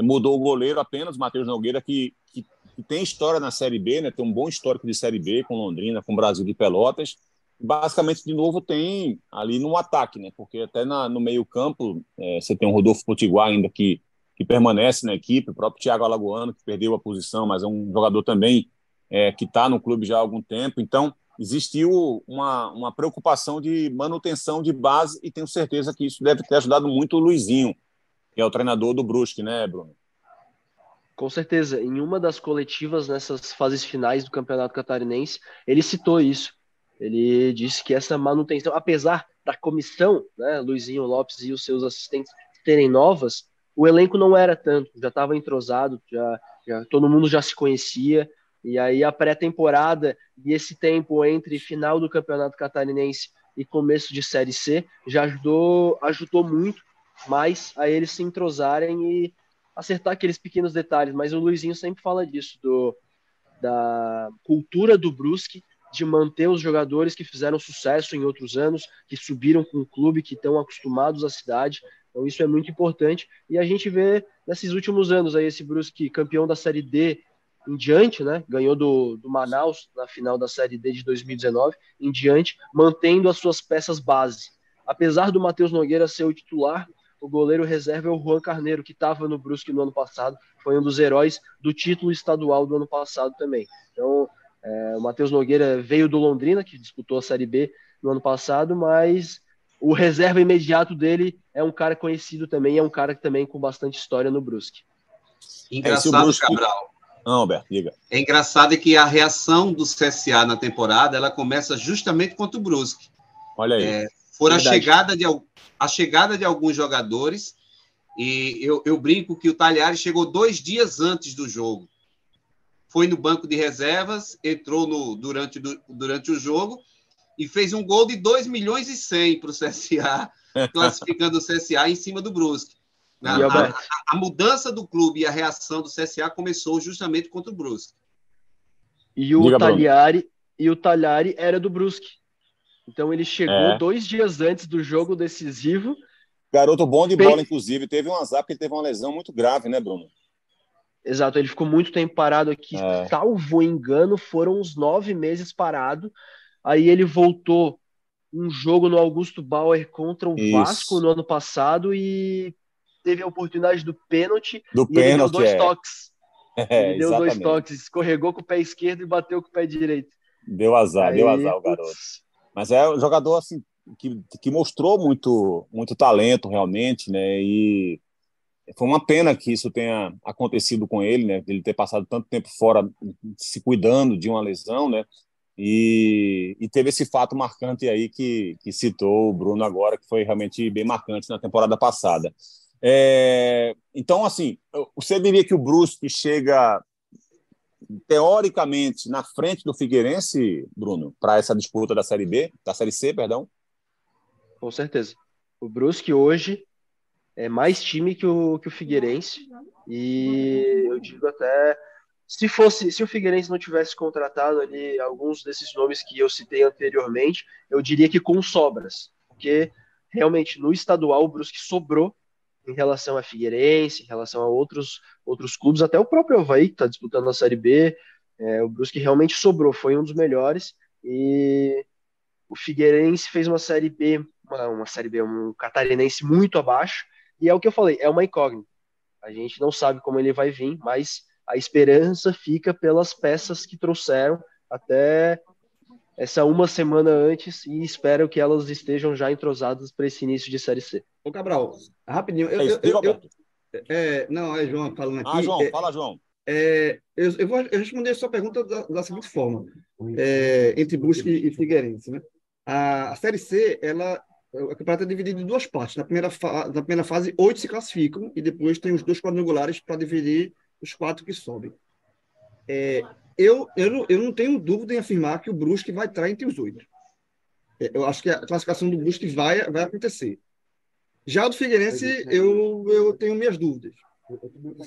Mudou o goleiro apenas, Matheus Nogueira, que, que, que, tem história na Série B, né, tem um bom histórico de Série B com Londrina, com Brasil de Pelotas. Basicamente, de novo, tem ali no ataque, né, porque até na, no meio-campo é, você tem o Rodolfo Potiguar ainda que que permanece na equipe, o próprio Thiago Alagoano, que perdeu a posição, mas é um jogador também é, que está no clube já há algum tempo. Então, existiu uma, uma preocupação de manutenção de base e tenho certeza que isso deve ter ajudado muito o Luizinho, que é o treinador do Brusque, né, Bruno? Com certeza. Em uma das coletivas nessas fases finais do Campeonato Catarinense, ele citou isso. Ele disse que essa manutenção, apesar da comissão, né, Luizinho Lopes e os seus assistentes terem novas, o elenco não era tanto, já estava entrosado, já, já todo mundo já se conhecia, e aí a pré-temporada e esse tempo entre final do Campeonato Catarinense e começo de Série C já ajudou, ajudou muito mais a eles se entrosarem e acertar aqueles pequenos detalhes. Mas o Luizinho sempre fala disso, do, da cultura do Brusque, de manter os jogadores que fizeram sucesso em outros anos, que subiram com o clube, que estão acostumados à cidade. Então isso é muito importante. E a gente vê nesses últimos anos aí esse Brusque campeão da Série D em diante, né? Ganhou do, do Manaus na final da Série D de 2019 em diante, mantendo as suas peças base. Apesar do Matheus Nogueira ser o titular, o goleiro reserva é o Juan Carneiro, que estava no Brusque no ano passado, foi um dos heróis do título estadual do ano passado também. Então, é, o Matheus Nogueira veio do Londrina, que disputou a Série B no ano passado, mas o reserva imediato dele é um cara conhecido também, é um cara que também com bastante história no Brusque. Engraçado, é, Brusque... Cabral. Não, Alberto, diga. É engraçado que a reação do CSA na temporada ela começa justamente contra o Brusque. Olha aí. É, a chegada, de, a chegada de alguns jogadores, e eu, eu brinco que o Talhares chegou dois dias antes do jogo. Foi no banco de reservas, entrou no, durante, durante o jogo e fez um gol de 2 milhões e 100 para o CSA, *laughs* classificando o CSA em cima do Brusque. A, a, a, mudança do clube e a reação do CSA começou justamente contra o Brusque. E o Diga, Talhari e o Talhari era do Brusque. Então ele chegou é. dois dias antes do jogo decisivo. Garoto bom de bola, inclusive. Teve um azar porque ele teve uma lesão muito grave, né, Bruno? Exato, ele ficou muito tempo parado aqui. É. Salvo engano, foram uns nove meses parado. Aí ele voltou um jogo no Augusto Bauer contra o Isso. Vasco no ano passado e teve a oportunidade do pênalti. Do e pênalti, deu dois é. toques. *laughs* É, ele deu exatamente. dois toques, escorregou com o pé esquerdo e bateu com o pé direito. Deu azar, Aí, deu azar o garoto. Mas é um jogador assim que, que mostrou muito, muito talento realmente, né? E foi uma pena que isso tenha acontecido com ele, né? Ele ter passado tanto tempo fora se cuidando de uma lesão, né? E, e teve esse fato marcante aí que, que citou o Bruno agora, que foi realmente bem marcante na temporada passada. É, então, assim, você diria que o Brusque chega teoricamente na frente do Figueirense, Bruno, para essa disputa da Série B, da Série C, perdão? Com certeza. O Brusque hoje é mais time que o, que o Figueirense e eu digo até se fosse se o Figueirense não tivesse contratado ali alguns desses nomes que eu citei anteriormente, eu diria que com sobras, porque realmente no estadual o Brusque sobrou em relação a Figueirense, em relação a outros, outros clubes, até o próprio Havaí, que está disputando a Série B. É, o Brusque realmente sobrou, foi um dos melhores. E o Figueirense fez uma Série B, uma, uma Série B, um catarinense muito abaixo. E é o que eu falei, é uma incógnita. A gente não sabe como ele vai vir, mas a esperança fica pelas peças que trouxeram até essa uma semana antes e espero que elas estejam já entrosadas para esse início de Série C. Ô, Cabral, rapidinho. Eu, é, eu, eu, é, não, é João falando aqui. Ah, João, é, fala, João. É, eu, eu, vou responder a sua pergunta da, da seguinte forma: é, entre Brusque e Figueirense. Né? A, a Série C, ela, o campeonato é dividido em duas partes. Na primeira, fa na primeira fase, oito se classificam e depois tem os dois quadrangulares para dividir os quatro que sobem. É, eu, eu, não, eu não tenho dúvida em afirmar que o Brusque vai estar entre os oito. É, eu acho que a classificação do Brusque vai, vai acontecer. Já do Figueirense, eu, eu tenho minhas dúvidas.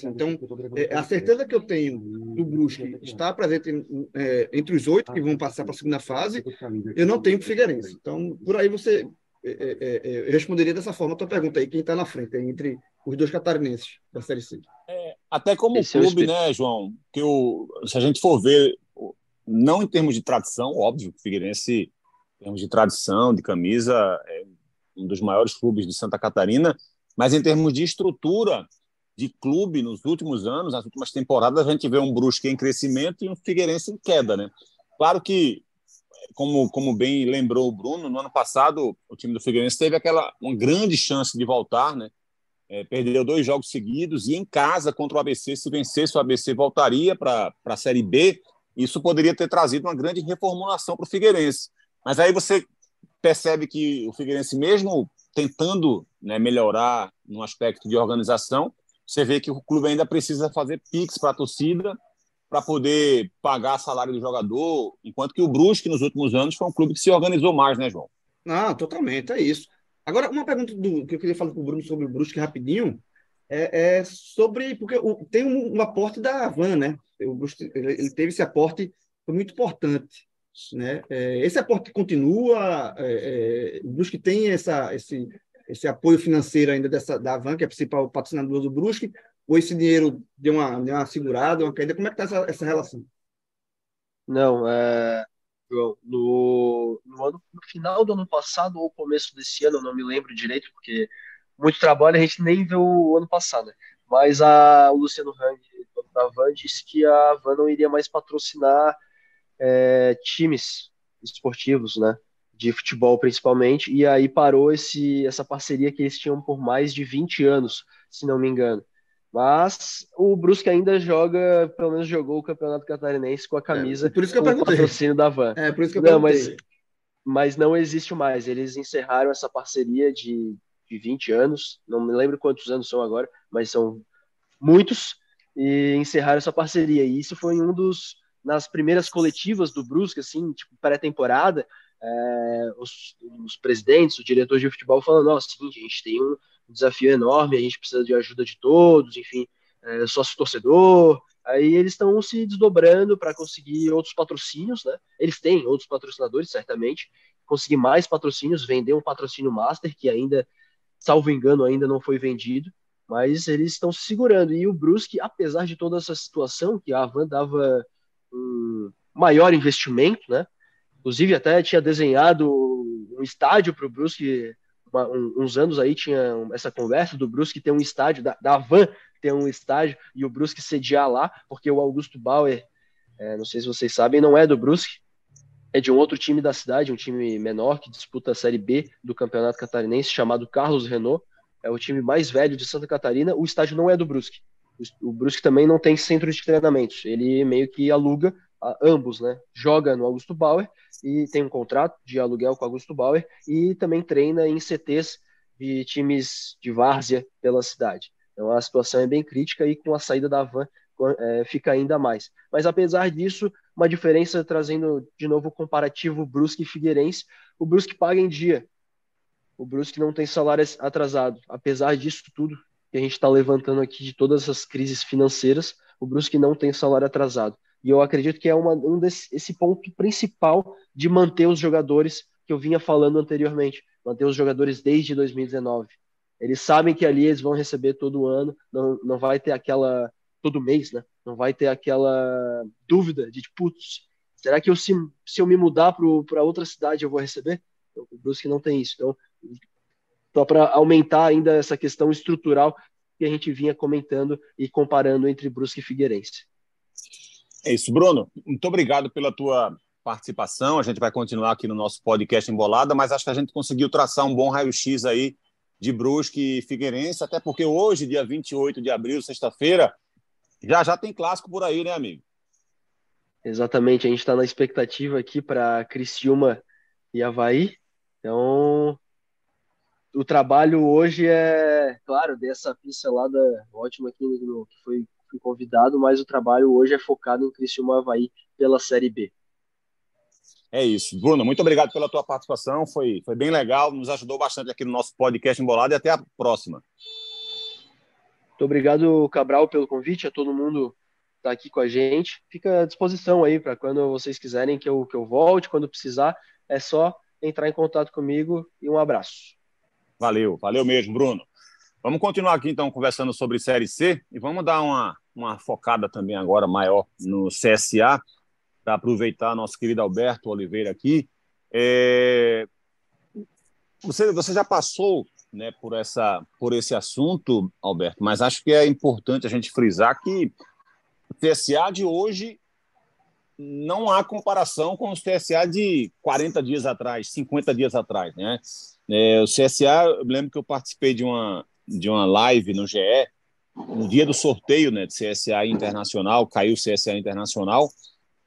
Então, é, a certeza que eu tenho do Brusque estar presente é, entre os oito que vão passar para a segunda fase, eu não tenho para o Figueirense. Então, por aí você é, é, é, eu responderia dessa forma a tua pergunta aí, quem está na frente, entre os dois catarinenses da Série C. É, até como Esse clube, é né, João? Que o, se a gente for ver, não em termos de tradição, óbvio, o Figueirense, em termos de tradição, de camisa, é um dos maiores clubes de Santa Catarina, mas em termos de estrutura de clube nos últimos anos, nas últimas temporadas, a gente vê um Brusque em crescimento e um Figueirense em queda, né? Claro que como, como bem lembrou o Bruno, no ano passado o time do Figueirense teve aquela uma grande chance de voltar, né? É, perdeu dois jogos seguidos e em casa contra o ABC, se vencesse o ABC voltaria para a Série B. Isso poderia ter trazido uma grande reformulação para o Figueirense. Mas aí você percebe que o Figueirense, mesmo tentando né, melhorar no aspecto de organização, você vê que o clube ainda precisa fazer pix para a torcida para poder pagar salário do jogador, enquanto que o Brusque nos últimos anos foi um clube que se organizou mais, né, João? Não, totalmente, é isso. Agora, uma pergunta do, que eu queria falar com o Bruno sobre o Brusque rapidinho é, é sobre. Porque o, tem um, um, aporte da Van, né? O Brusque, ele, ele, teve esse aporte, foi muito importante. Né? É, esse aporte continua, é, é, o Brusque tem essa, esse, esse apoio financeiro ainda dessa, da Van, que é a principal patrocinadora do Brusque, ou esse dinheiro deu uma, deu uma segurada, uma caída? Como é que está essa, essa relação? Não, é, João, no, no, ano, no final do ano passado ou começo desse ano, eu não me lembro direito, porque muito trabalho a gente nem viu o ano passado, né? mas a, o Luciano Hang, da Van, disse que a Van não iria mais patrocinar é, times esportivos, né? De futebol principalmente, e aí parou esse, essa parceria que eles tinham por mais de 20 anos, se não me engano. Mas o Brusque ainda joga, pelo menos jogou o Campeonato Catarinense com a é, camisa é, por isso que eu o patrocínio da Van. É, por isso que eu não, mas, mas não existe mais. Eles encerraram essa parceria de, de 20 anos, não me lembro quantos anos são agora, mas são muitos, e encerraram essa parceria. E isso foi um dos, nas primeiras coletivas do Brusque, assim, tipo, pré-temporada, é, os, os, presidentes, os diretores de futebol falando, nossa, seguinte, a gente tem um, um desafio enorme, a gente precisa de ajuda de todos, enfim, é, sócio torcedor. Aí eles estão se desdobrando para conseguir outros patrocínios, né? Eles têm outros patrocinadores, certamente, conseguir mais patrocínios, vender um patrocínio master que ainda, salvo engano, ainda não foi vendido, mas eles estão se segurando. E o Brusque, apesar de toda essa situação, que a Avan dava um maior investimento, né? Inclusive até tinha desenhado um estádio para o Brusque uma, um, uns anos aí tinha essa conversa do Brusque ter um estádio, da, da Van ter um estádio e o Brusque sediar lá, porque o Augusto Bauer, é, não sei se vocês sabem, não é do Brusque, é de um outro time da cidade, um time menor que disputa a Série B do Campeonato Catarinense, chamado Carlos Renault, é o time mais velho de Santa Catarina, o estádio não é do Brusque. O Brusque também não tem centro de treinamentos, ele meio que aluga ambos, né? Joga no Augusto Bauer e tem um contrato de aluguel com o Augusto Bauer e também treina em CTs de times de várzea pela cidade. Então a situação é bem crítica e com a saída da Van é, fica ainda mais. Mas apesar disso, uma diferença trazendo de novo o comparativo Brusque e Figueirense, o Brusque paga em dia. O Brusque não tem salário atrasado. Apesar disso tudo que a gente está levantando aqui de todas essas crises financeiras, o Brusque não tem salário atrasado. E eu acredito que é uma, um desse, esse ponto principal de manter os jogadores que eu vinha falando anteriormente, manter os jogadores desde 2019. Eles sabem que ali eles vão receber todo ano, não, não vai ter aquela todo mês, né? Não vai ter aquela dúvida de putz, será que eu se, se eu me mudar para outra cidade eu vou receber? Então, o Brusque não tem isso. Então, só para aumentar ainda essa questão estrutural que a gente vinha comentando e comparando entre Brusque e Figueirense. É isso, Bruno. Muito obrigado pela tua participação. A gente vai continuar aqui no nosso podcast Embolada, mas acho que a gente conseguiu traçar um bom raio-x aí de Brusque e Figueirense, até porque hoje, dia 28 de abril, sexta-feira, já já tem clássico por aí, né, amigo? Exatamente, a gente está na expectativa aqui para Criciúma e Havaí. Então, o trabalho hoje é, claro, dessa pincelada ótima aqui no, que foi fui convidado, mas o trabalho hoje é focado em Criciúma Havaí pela Série B. É isso. Bruno, muito obrigado pela tua participação. Foi, foi bem legal, nos ajudou bastante aqui no nosso podcast Embolado e até a próxima. Muito obrigado, Cabral, pelo convite, a todo mundo que está aqui com a gente. Fica à disposição aí para quando vocês quiserem que eu, que eu volte, quando precisar, é só entrar em contato comigo e um abraço. Valeu, valeu mesmo, Bruno. Vamos continuar aqui, então, conversando sobre Série C e vamos dar uma, uma focada também agora maior no CSA, para aproveitar nosso querido Alberto Oliveira aqui. É... Você, você já passou né, por, essa, por esse assunto, Alberto, mas acho que é importante a gente frisar que o CSA de hoje não há comparação com o CSA de 40 dias atrás, 50 dias atrás. Né? É, o CSA, eu lembro que eu participei de uma, de uma live no GE, no dia do sorteio né, de CSA Internacional, caiu o CSA Internacional,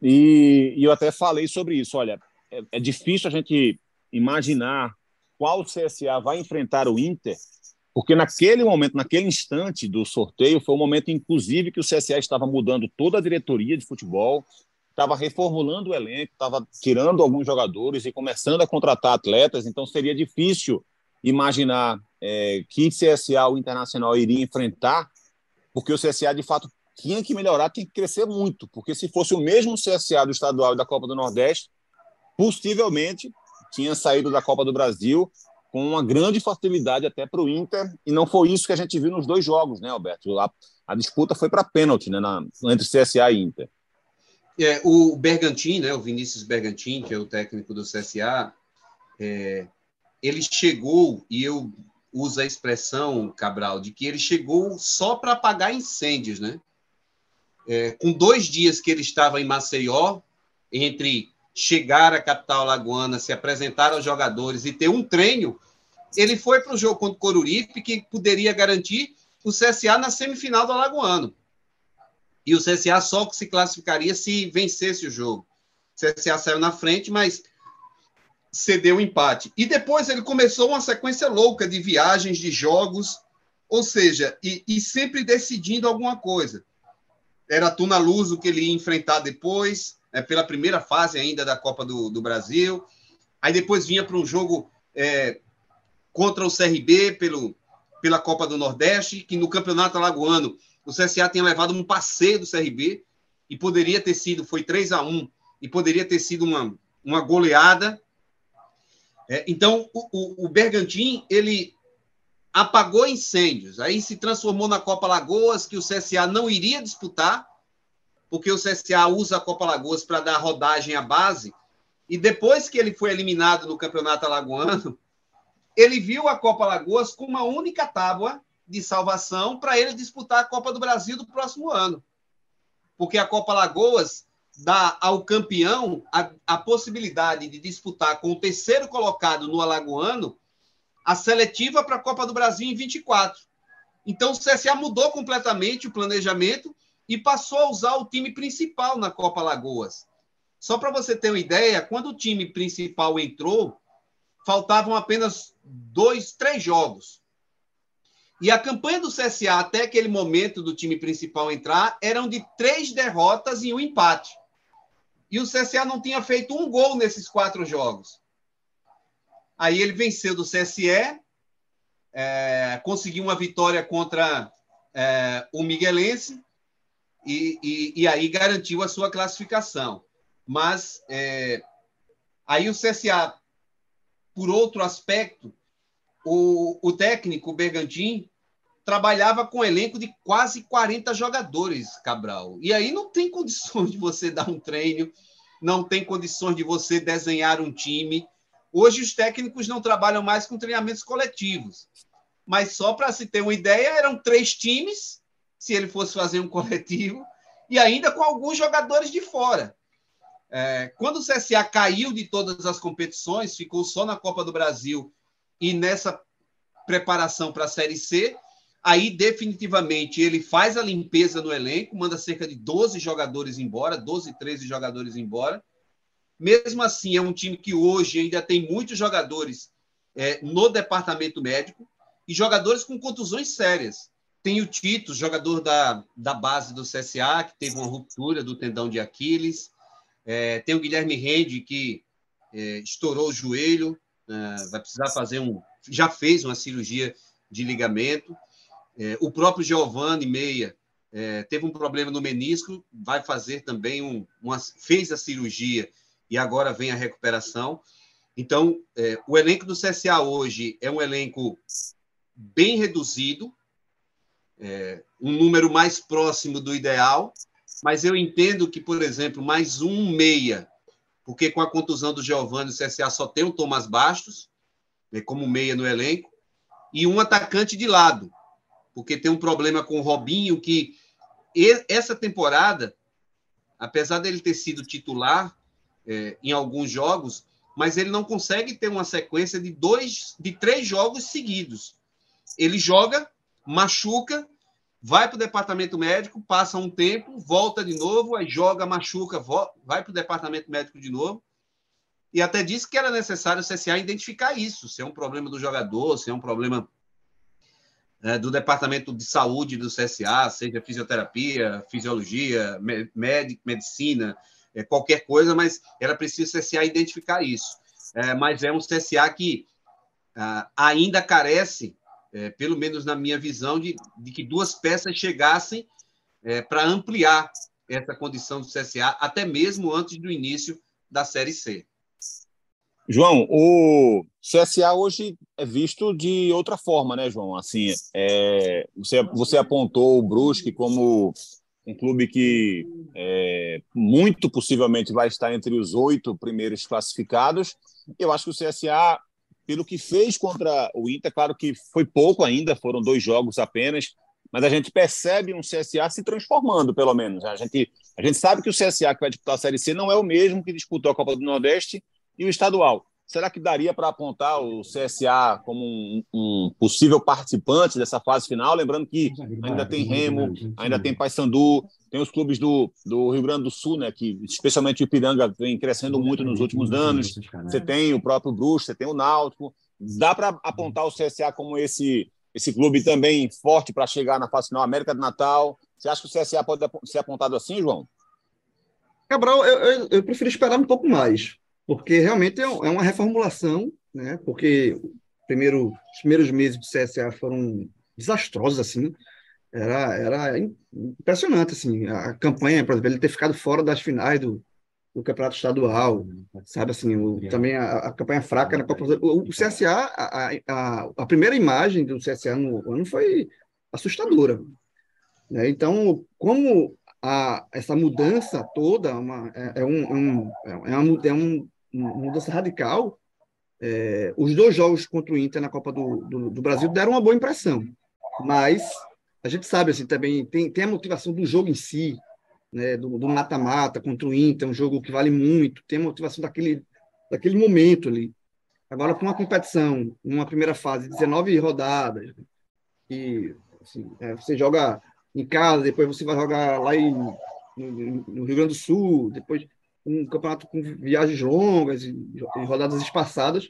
e, e eu até falei sobre isso. Olha, é, é, difícil a gente imaginar qual CSA vai enfrentar o Inter, porque naquele momento, naquele instante do sorteio, foi o momento, inclusive, que o CSA estava mudando toda a diretoria de futebol, estava reformulando o elenco, estava tirando alguns jogadores e começando a contratar atletas, então seria difícil imaginar é, que CSA o Internacional iria enfrentar, porque o CSA de fato tinha que melhorar, tinha que crescer muito, porque se fosse o mesmo CSA do estadual e da Copa do Nordeste, possivelmente tinha saído da Copa do Brasil com uma grande facilidade até para o Inter, e não foi isso que a gente viu nos dois jogos, né, Alberto? A, a disputa foi para pênalti, né, na, entre CSA e Inter. É, o Bergantin, né, o Vinícius Bergantin, que é o técnico do CSA, é, ele chegou, e eu uso a expressão, Cabral, de que ele chegou só para apagar incêndios, né? É, com dois dias que ele estava em Maceió, entre chegar à capital lagoana, se apresentar aos jogadores e ter um treino, ele foi para o jogo contra o Coruripe, que poderia garantir o CSA na semifinal do Alagoano. E o CSA só se classificaria se vencesse o jogo. O CSA saiu na frente, mas cedeu o empate. E depois ele começou uma sequência louca de viagens, de jogos, ou seja, e, e sempre decidindo alguma coisa. Era Tuna Luso que ele ia enfrentar depois, é, pela primeira fase ainda da Copa do, do Brasil. Aí depois vinha para um jogo é, contra o CRB pelo, pela Copa do Nordeste, que no Campeonato Alagoano o CSA tinha levado um passeio do CRB e poderia ter sido, foi 3 a 1 e poderia ter sido uma, uma goleada. É, então, o, o, o Bergantin, ele apagou incêndios, aí se transformou na Copa Lagoas, que o CSA não iria disputar, porque o CSA usa a Copa Lagoas para dar rodagem à base, e depois que ele foi eliminado no Campeonato Alagoano, ele viu a Copa Lagoas com uma única tábua de salvação para ele disputar a Copa do Brasil do próximo ano. Porque a Copa Lagoas dá ao campeão a, a possibilidade de disputar com o terceiro colocado no Alagoano a seletiva para a Copa do Brasil em 24. Então o CSA mudou completamente o planejamento e passou a usar o time principal na Copa Lagoas. Só para você ter uma ideia, quando o time principal entrou, faltavam apenas dois, três jogos. E a campanha do CSA até aquele momento do time principal entrar eram de três derrotas e um empate. E o CSA não tinha feito um gol nesses quatro jogos. Aí ele venceu do CSE, é, conseguiu uma vitória contra é, o Miguelense e, e, e, aí garantiu a sua classificação. Mas é, aí o CSA, por outro aspecto, o, o técnico Bergantin trabalhava com um elenco de quase 40 jogadores, Cabral. E aí não tem condições de você dar um treino, não tem condições de você desenhar um time. Hoje os técnicos não trabalham mais com treinamentos coletivos. Mas só para se ter uma ideia, eram três times, se ele fosse fazer um coletivo, e ainda com alguns jogadores de fora. É, quando o CSA caiu de todas as competições, ficou só na Copa do Brasil e nessa preparação para a Série C, aí definitivamente ele faz a limpeza no elenco, manda cerca de 12 jogadores embora, 12, 13 jogadores embora. Mesmo assim, é um time que hoje ainda tem muitos jogadores é, no departamento médico e jogadores com contusões sérias. Tem o Tito, jogador da, da base do CSA, que teve uma ruptura do tendão de Aquiles. É, tem o Guilherme Rende, que é, estourou o joelho, é, vai precisar fazer um. Já fez uma cirurgia de ligamento. É, o próprio Giovanni Meia é, teve um problema no menisco, vai fazer também um, uma, fez a cirurgia e agora vem a recuperação. Então, é, o elenco do CSA hoje é um elenco bem reduzido, é, um número mais próximo do ideal, mas eu entendo que, por exemplo, mais um meia porque com a contusão do Giovanni, o CSA só tem o Thomas Bastos, né, como meia no elenco, e um atacante de lado, porque tem um problema com o Robinho, que essa temporada, apesar dele ter sido titular é, em alguns jogos, mas ele não consegue ter uma sequência de dois, de três jogos seguidos. Ele joga, machuca vai para o departamento médico, passa um tempo, volta de novo, aí joga, machuca, vai para o departamento médico de novo. E até disse que era necessário o CSA identificar isso, se é um problema do jogador, se é um problema do departamento de saúde do CSA, seja fisioterapia, fisiologia, med medicina, é, qualquer coisa, mas era preciso o CSA identificar isso. É, mas é um CSA que ah, ainda carece, é, pelo menos na minha visão, de, de que duas peças chegassem para ampliar essa condição do CSA, até mesmo antes do início da Série C. João, o CSA hoje é visto de outra forma, né, João? Assim, é, você, você apontou o Brusque como um clube que é, muito possivelmente vai estar entre os oito primeiros classificados. Eu acho que o CSA, pelo que fez contra o Inter, claro que foi pouco ainda, foram dois jogos apenas, mas a gente percebe um CSA se transformando, pelo menos. A gente, a gente sabe que o CSA que vai disputar a Série C não é o mesmo que disputou a Copa do Nordeste e o estadual. Será que daria para apontar o CSA como um, um, possível participante dessa fase final? Lembrando que ainda tem Remo, ainda tem Paysandu, tem os clubes do, do Rio Grande do Sul, né, que especialmente o Ipiranga vem crescendo muito nos últimos anos. Você tem o próprio Bruxo, você tem o Náutico. Dá para apontar o CSA como esse esse clube também forte para chegar na fase final, América do Natal. Você acha que o CSA pode ser apontado assim, João? Cabral, eu, eu, eu prefiro esperar um pouco mais porque realmente é, é uma reformulação, né? Porque primeiro, os primeiros meses do CSA foram desastrosos, assim, era, era impressionante, assim, a campanha, por exemplo, ele ter ficado fora das finais do, do campeonato estadual, sabe, assim, o, também a, a, campanha fraca na Copa o, o CSA, a, a, a primeira imagem do CSA no ano foi assustadora, né? Então, como a, essa mudança toda uma, é, é, um, um, é, uma, é um uma mudança radical, é, os dois jogos contra o Inter na Copa do, do, do, Brasil deram uma boa impressão. Mas a gente sabe assim também tem, tem a motivação do jogo em si, né, do mata-mata contra o Inter, um jogo que vale muito, tem a motivação daquele, daquele momento ali. Agora, para uma competição, numa primeira fase, 19 rodadas, e assim, é, você joga em casa, depois você vai jogar lá em, no, no Rio Grande do Sul, depois um campeonato com viagens longas e, rodadas espaçadas,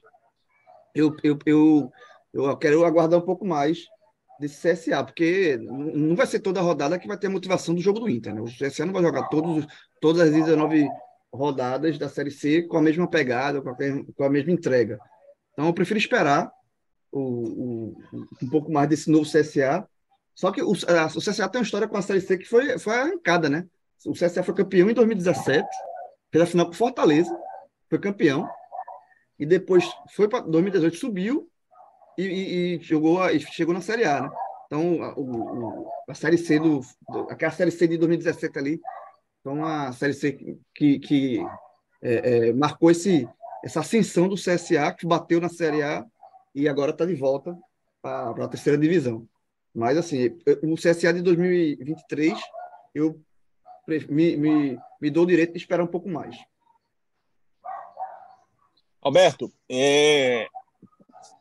eu, eu, eu, eu quero aguardar um pouco mais desse CSA, porque não vai ser toda a rodada que vai ter a motivação do jogo do Inter. Né? O CSA não vai jogar todos, todas as 19 rodadas da Série C com a mesma pegada, com a, com a mesma entrega. Então, eu prefiro esperar o, o, um pouco mais desse novo CSA. Só que o, a, o CSA tem uma história com a Série C que foi, foi arrancada, né? O CSA foi campeão em 2017, fez a final com Fortaleza, foi campeão, e depois foi para 2018, subiu e, e, e, jogou, e chegou na Série A, né? Então, a, o, a Série C do. Aquela Série C de 2017 ali, então a Série C que, que é, é, marcou esse, essa ascensão do CSA, que bateu na Série A e agora está de volta para a terceira divisão. Mas, assim, o CSA de 2023, eu me, me, me dou o direito de esperar um pouco mais. Alberto, é,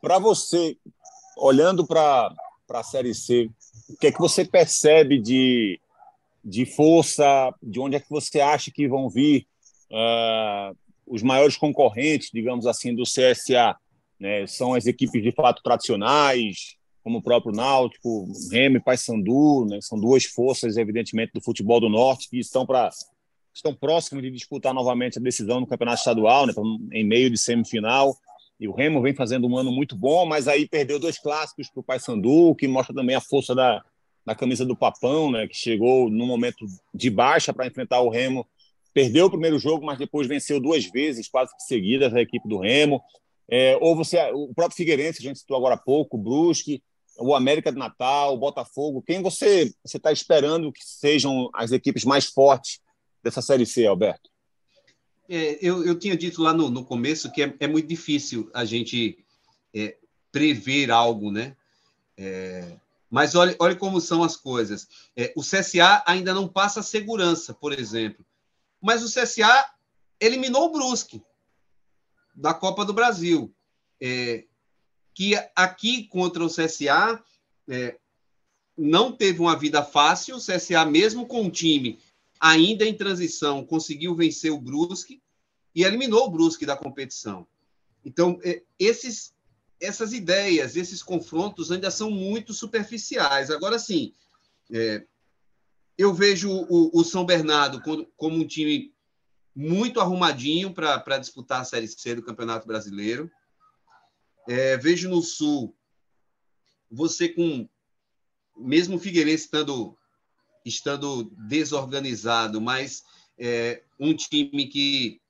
para você, olhando para a Série C, o que é que você percebe de, de força? De onde é que você acha que vão vir uh, os maiores concorrentes, digamos assim, do CSA? Né? São as equipes de fato tradicionais, como o próprio Náutico, Remo e Paysandu, né? são duas forças, evidentemente, do futebol do Norte que estão para estão próximos de disputar novamente a decisão no campeonato estadual, né? em meio de semifinal. E o Remo vem fazendo um ano muito bom, mas aí perdeu dois clássicos para o Paysandu, que mostra também a força da, da camisa do Papão, né? que chegou num momento de baixa para enfrentar o Remo. Perdeu o primeiro jogo, mas depois venceu duas vezes, quase que seguidas, a equipe do Remo. É, ou você, o próprio Figueirense, a gente citou agora há pouco, Brusque, o América de Natal, o Botafogo, quem você está esperando que sejam as equipes mais fortes dessa Série C, Alberto? É, eu, eu tinha dito lá no, no começo que é, é muito difícil a gente é, prever algo, né? É, mas olhe, olhe como são as coisas. É, o CSA ainda não passa segurança, por exemplo. Mas o CSA eliminou o Brusque da Copa do Brasil. Que aqui contra o CSA é, não teve uma vida fácil. O CSA, mesmo com o time ainda em transição, conseguiu vencer o Brusque e eliminou o Brusque da competição. Então, é, esses, essas ideias, esses confrontos ainda são muito superficiais. Agora, sim, é, eu vejo o, o São Bernardo como, como um time muito arrumadinho para disputar a Série C do Campeonato Brasileiro. É, vejo no Sul você com mesmo o Figueirense estando estando desorganizado, mas é, um time que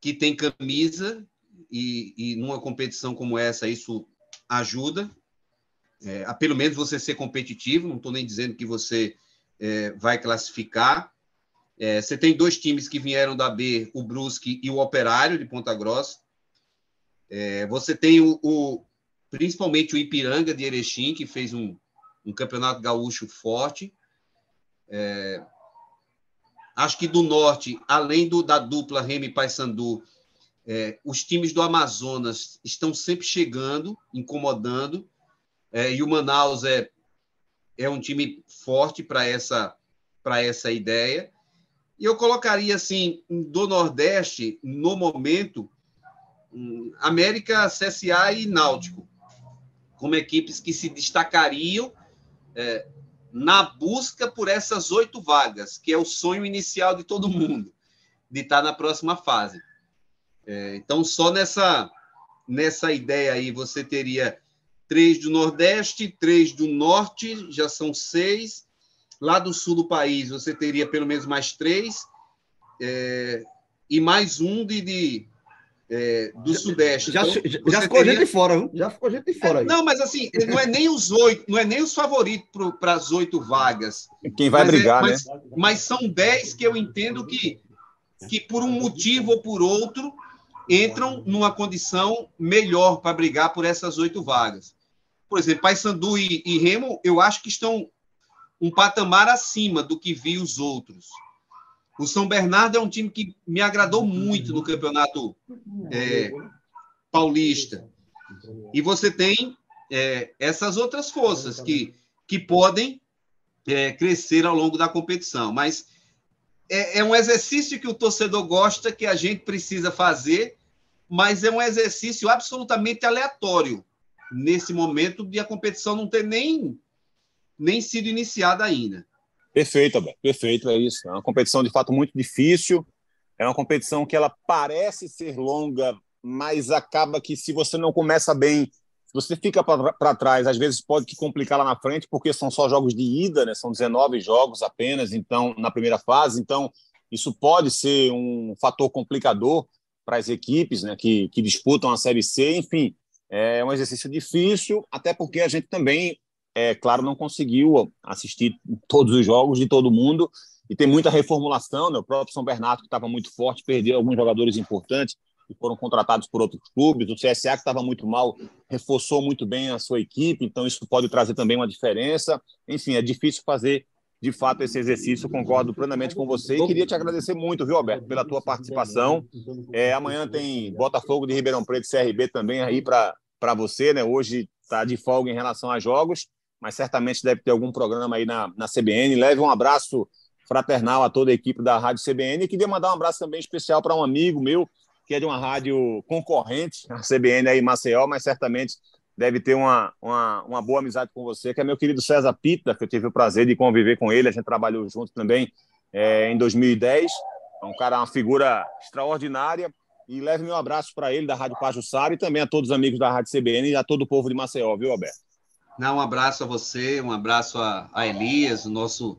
que tem camisa e, e numa competição como essa isso ajuda é, a pelo menos você ser competitivo. Não estou nem dizendo que você é, vai classificar. É, você tem dois times que vieram da B, o Brusque e o Operário de Ponta Grossa. É, você tem o, o, principalmente o Ipiranga de Erechim, que fez um, um campeonato gaúcho forte. É, acho que do norte, além do, da dupla Remy Paysandu, é, os times do Amazonas estão sempre chegando, incomodando, é, e o Manaus é, é um time forte para essa, essa ideia. E eu colocaria assim, do Nordeste, no momento, América, CSA e Náutico, como equipes que se destacariam é, na busca por essas oito vagas, que é o sonho inicial de todo mundo, de estar na próxima fase. É, então, só nessa, nessa ideia aí, você teria três do Nordeste, três do Norte, já são seis. Lá do sul do país, você teria pelo menos mais três, é, e mais um de, de é, do Sudeste. Já, então, já, já ficou teria... gente de fora, viu? Já ficou gente de fora. É, não, mas assim, não é nem os oito, não é nem os favoritos para as oito vagas. Quem vai mas é, brigar, é, mas, né? Mas são dez que eu entendo que, que por um motivo ou por outro, entram numa condição melhor para brigar por essas oito vagas. Por exemplo, Paysandu e, e Remo, eu acho que estão um patamar acima do que vi os outros. O São Bernardo é um time que me agradou muito no campeonato é, paulista. E você tem é, essas outras forças que, que podem é, crescer ao longo da competição. Mas é, é, um exercício que o torcedor gosta, que a gente precisa fazer, mas é um exercício absolutamente aleatório nesse momento de a competição não ter nem, nem sido iniciada ainda. Perfeito, Alberto, perfeito, é isso. É uma competição de fato muito difícil, é uma competição que ela parece ser longa, mas acaba que se você não começa bem, você fica para trás, às vezes pode te complicar lá na frente, porque são só jogos de ida, né? são 19 jogos apenas, então na primeira fase, então isso pode ser um fator complicador para as equipes né, que, que disputam a Série C, enfim, é um exercício difícil, até porque a gente também é claro, não conseguiu assistir todos os jogos de todo mundo e tem muita reformulação. Né? O próprio São Bernardo, que estava muito forte, perdeu alguns jogadores importantes que foram contratados por outros clubes. O CSA, que estava muito mal, reforçou muito bem a sua equipe, então isso pode trazer também uma diferença. Enfim, é difícil fazer de fato esse exercício. Concordo plenamente com você e queria te agradecer muito, viu, Alberto, pela tua participação. É, amanhã tem Botafogo de Ribeirão Preto e CRB também aí para você, né? Hoje está de folga em relação a jogos mas certamente deve ter algum programa aí na, na CBN. Leve um abraço fraternal a toda a equipe da Rádio CBN e queria mandar um abraço também especial para um amigo meu, que é de uma rádio concorrente, a CBN aí Maceió, mas certamente deve ter uma, uma, uma boa amizade com você, que é meu querido César Pita, que eu tive o prazer de conviver com ele, a gente trabalhou junto também é, em 2010. É um cara, uma figura extraordinária. E leve meu abraço para ele da Rádio Pajussara e também a todos os amigos da Rádio CBN e a todo o povo de Maceió, viu, Alberto? Não, um abraço a você, um abraço a, a Elias, o nosso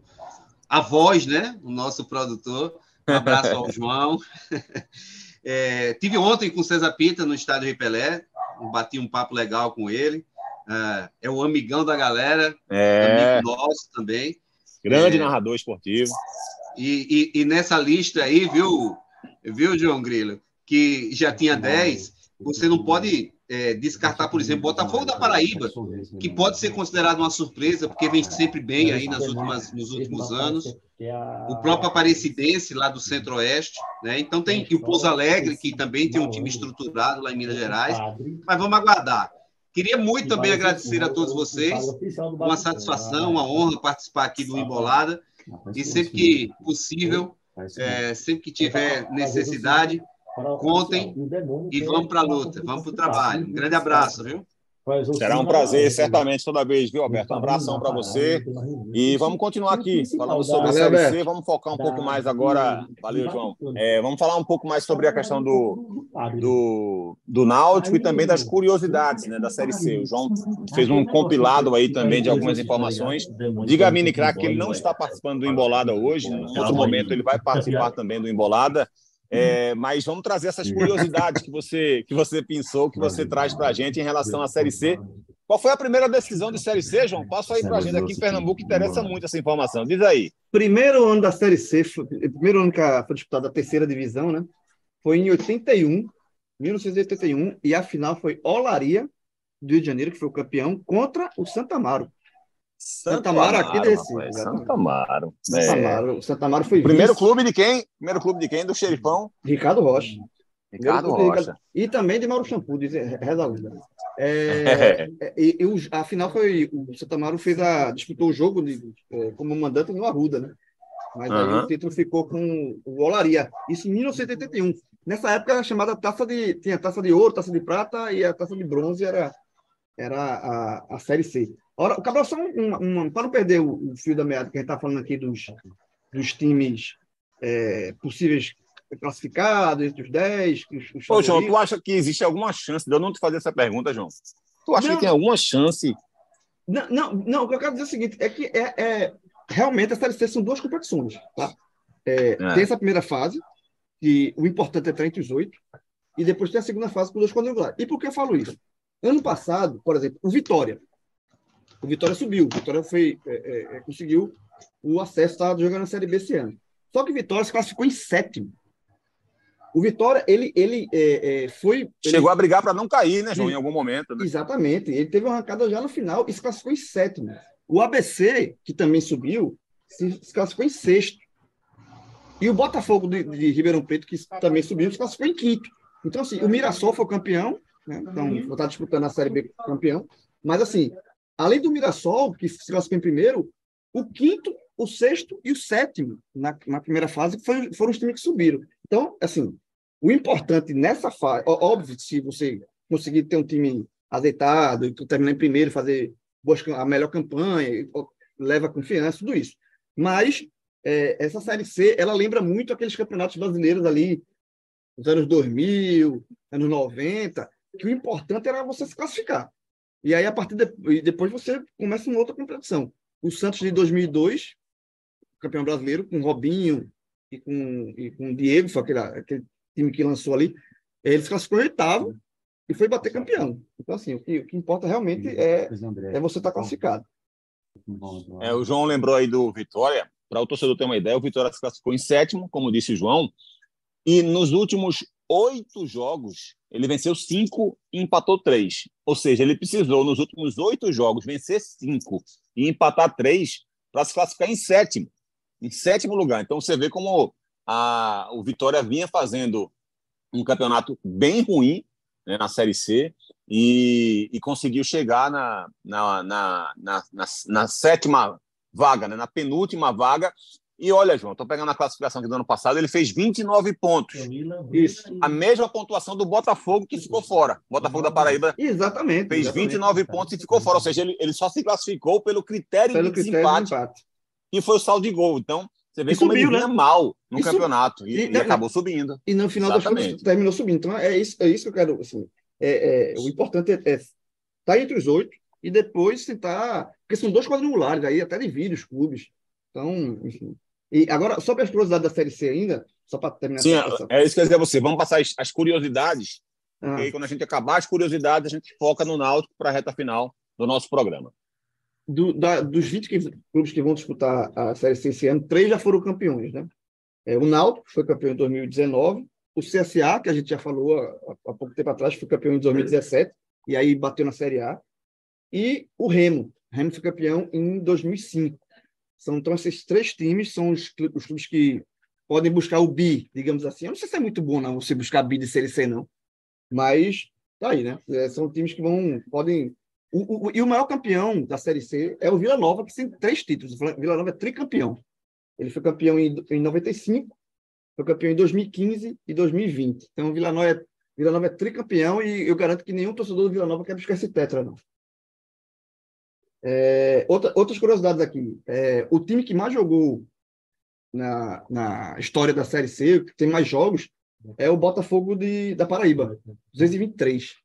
a voz, né? O nosso produtor. Um abraço ao *laughs* João. *laughs* É, tive ontem com o César Pita no estádio Ripelé, bati um papo legal com ele. É, é o amigão da galera, é. amigo nosso também. Grande é, narrador esportivo. E, e, e, nessa lista aí, viu, viu, João Grilo, que já tinha 10, você não pode é, descartar, por exemplo, Botafogo da Paraíba, que pode ser considerado uma surpresa, porque vem sempre bem aí nas últimas, nos últimos anos. O próprio Aparecidense, lá do Centro-Oeste. Né? Então tem o Pouso Alegre, que também tem um time estruturado lá em Minas Gerais. Mas vamos aguardar. Queria muito também agradecer a todos vocês. Uma satisfação, uma honra participar aqui do Embolada. E sempre que possível, é, sempre que tiver necessidade, Contem e vamos para a luta, vamos para o trabalho. Um grande abraço, viu? Será um prazer, certamente, toda vez, viu, Alberto? Um abração para você. E vamos continuar aqui falando sobre a Série C. Vamos focar um pouco mais agora. Valeu, João. É, vamos falar um pouco mais sobre a questão do, do, do Náutico e também das curiosidades né, da Série C. O João fez um compilado aí também de algumas informações. Diga a Mini Crack que ele não está participando do Embolada hoje. Em outro momento, ele vai participar também do Embolada. É, mas vamos trazer essas curiosidades que você que você pensou, que você traz para a gente em relação à Série C. Qual foi a primeira decisão de Série C, João? Passa aí para a gente aqui em Pernambuco, interessa muito essa informação. Diz aí. Primeiro ano da Série C, primeiro ano que foi disputada a terceira divisão, né? Foi em 81, 1981, e a final foi Olaria, do Rio de Janeiro, que foi o campeão, contra o Santa Amaro. Santa Amaro aqui desse. Santa Amaro. Santa é. Amaro. É. Santa Amaro foi Primeiro vice. clube de quem? Primeiro clube de quem? Do Xerifão? Ricardo Rocha. Ricardo Rocha. E também de Mauro Shampoo, diz Reza *laughs* é, é, e, e, a final foi. O Santa Amaro fez a, disputou o jogo de, é, como mandante no Arruda, né? Mas uhum. aí o título ficou com o Olaria. Isso em 1981. Nessa época era chamada taça de. Tinha taça de ouro, taça de prata e a taça de bronze era, era a, a Série C. Ora, o Cabral, só um, um, para não perder o, o, fio da meada, que a gente está falando aqui dos, dos times é, possíveis classificados, entre os 10. Os, os Ô, João, tu acha que existe alguma chance de eu não te fazer essa pergunta, João? Tu acha não, que tem alguma chance? Não, não, não, o que eu quero dizer é o seguinte: é que é, é realmente a Série C são duas competições. Tá? É, é. Tem essa primeira fase, que o importante é estar entre os oito, e depois tem a segunda fase com dois quadrangulares. E por que eu falo isso? Ano passado, por exemplo, o Vitória o Vitória subiu. O Vitória foi, é, é, é conseguiu o acesso, estava jogando na Série B esse ano. Só que o Vitória se classificou em sétimo. O Vitória, ele, ele é, é foi. Chegou ele... a brigar para não cair, né, João, em algum momento. Né? Exatamente. Ele teve uma arrancada já no final e se classificou em sétimo. O ABC, que também subiu, se, se classificou em sexto. E o Botafogo de, de Ribeirão Preto, que também subiu, se classificou em quinto. Então, assim, o Mirassol foi campeão, né? então, está disputando a Série B campeão. Mas, assim, Além do Mirassol, que se classificou em primeiro, o quinto, o sexto e o sétimo na, na primeira fase foi, foram os times que subiram. Então, assim, o importante nessa fase, óbvio, se você conseguir ter um time azeitado e terminar em primeiro, fazer a melhor campanha, leva confiança, tudo isso. Mas é, essa Série C, ela lembra muito aqueles campeonatos brasileiros ali, nos anos 2000, anos 90, que o importante era você se classificar. E aí, a partir de, depois, você começa uma outra competição. O Santos de 2002, campeão brasileiro, com Robinho e com, e com o Diego, foi aquele, aquele time que lançou ali, ele se classificou em oitavo e foi bater campeão. Então, assim, o que, o que importa realmente é, é você estar tá classificado. É, o João lembrou aí do Vitória. Para o torcedor ter uma ideia, o Vitória se classificou em sétimo, como disse o João, e nos últimos oito jogos, ele venceu cinco e empatou três. Ou seja, ele precisou, nos últimos oito jogos, vencer cinco e empatar três para se classificar em sétimo. Em sétimo lugar. Então, você vê como a, o Vitória vinha fazendo um campeonato bem ruim né, na Série C e, e conseguiu chegar na, na, na, na, sétima vaga, né, na penúltima vaga, e olha, João, estou pegando a classificação aqui do ano passado, ele fez 29 pontos. Isso. A mesma pontuação do Botafogo que ficou fora. Botafogo da Paraíba. Exatamente. Fez exatamente. 29 pontos e ficou fora. Ou seja, ele, ele só se classificou pelo critério pelo de critério desempate, de empate. E foi o saldo de gol. Então, você vê e como subiu, ele vinha né? mal no e campeonato. E, e, e, acabou subindo. E no final Exatamente. das contas terminou subindo. Então, é isso, é isso que eu quero. Assim, é, é o importante é estar é tá entre os oito e depois tentar. Porque são dois quadrangulares aí, até divide os clubes. Então, enfim. E agora, sobre as curiosidades da Série C ainda, só para terminar. Sim, é isso que eu ia dizer a você. Vamos passar as, as curiosidades. Ah. E aí, quando a gente acabar as curiosidades, a gente foca no Náutico para a reta final do nosso programa. Do, da, dos 20 clubes que vão disputar a Série C esse ano, três já foram campeões, né? É, o Náutico foi campeão em 2019, o CSA, que a gente já falou há, há pouco tempo atrás, foi campeão em 2017, e aí bateu na Série A, e o Remo. O Remo foi campeão em 2005. São, então, esses três times são os, os clubes que podem buscar o bi, digamos assim. Eu não sei se é muito bom não você buscar bi de Série C, não. Mas tá aí, né? É, são times que vão, podem... O, o, e o maior campeão da Série C é o Vila Nova, que tem três títulos. O Vila Nova é tricampeão. Ele foi campeão em, em 95, foi campeão em 2015 e 2020. Então, o Vila Nova é Vila Nova é tricampeão e eu garanto que nenhum torcedor do Vila Nova quer buscar esse tetra, não. É, outra, outras curiosidades aqui. É, o time que mais jogou na, na história da Série C, que tem mais jogos, é o Botafogo de, da Paraíba, 223.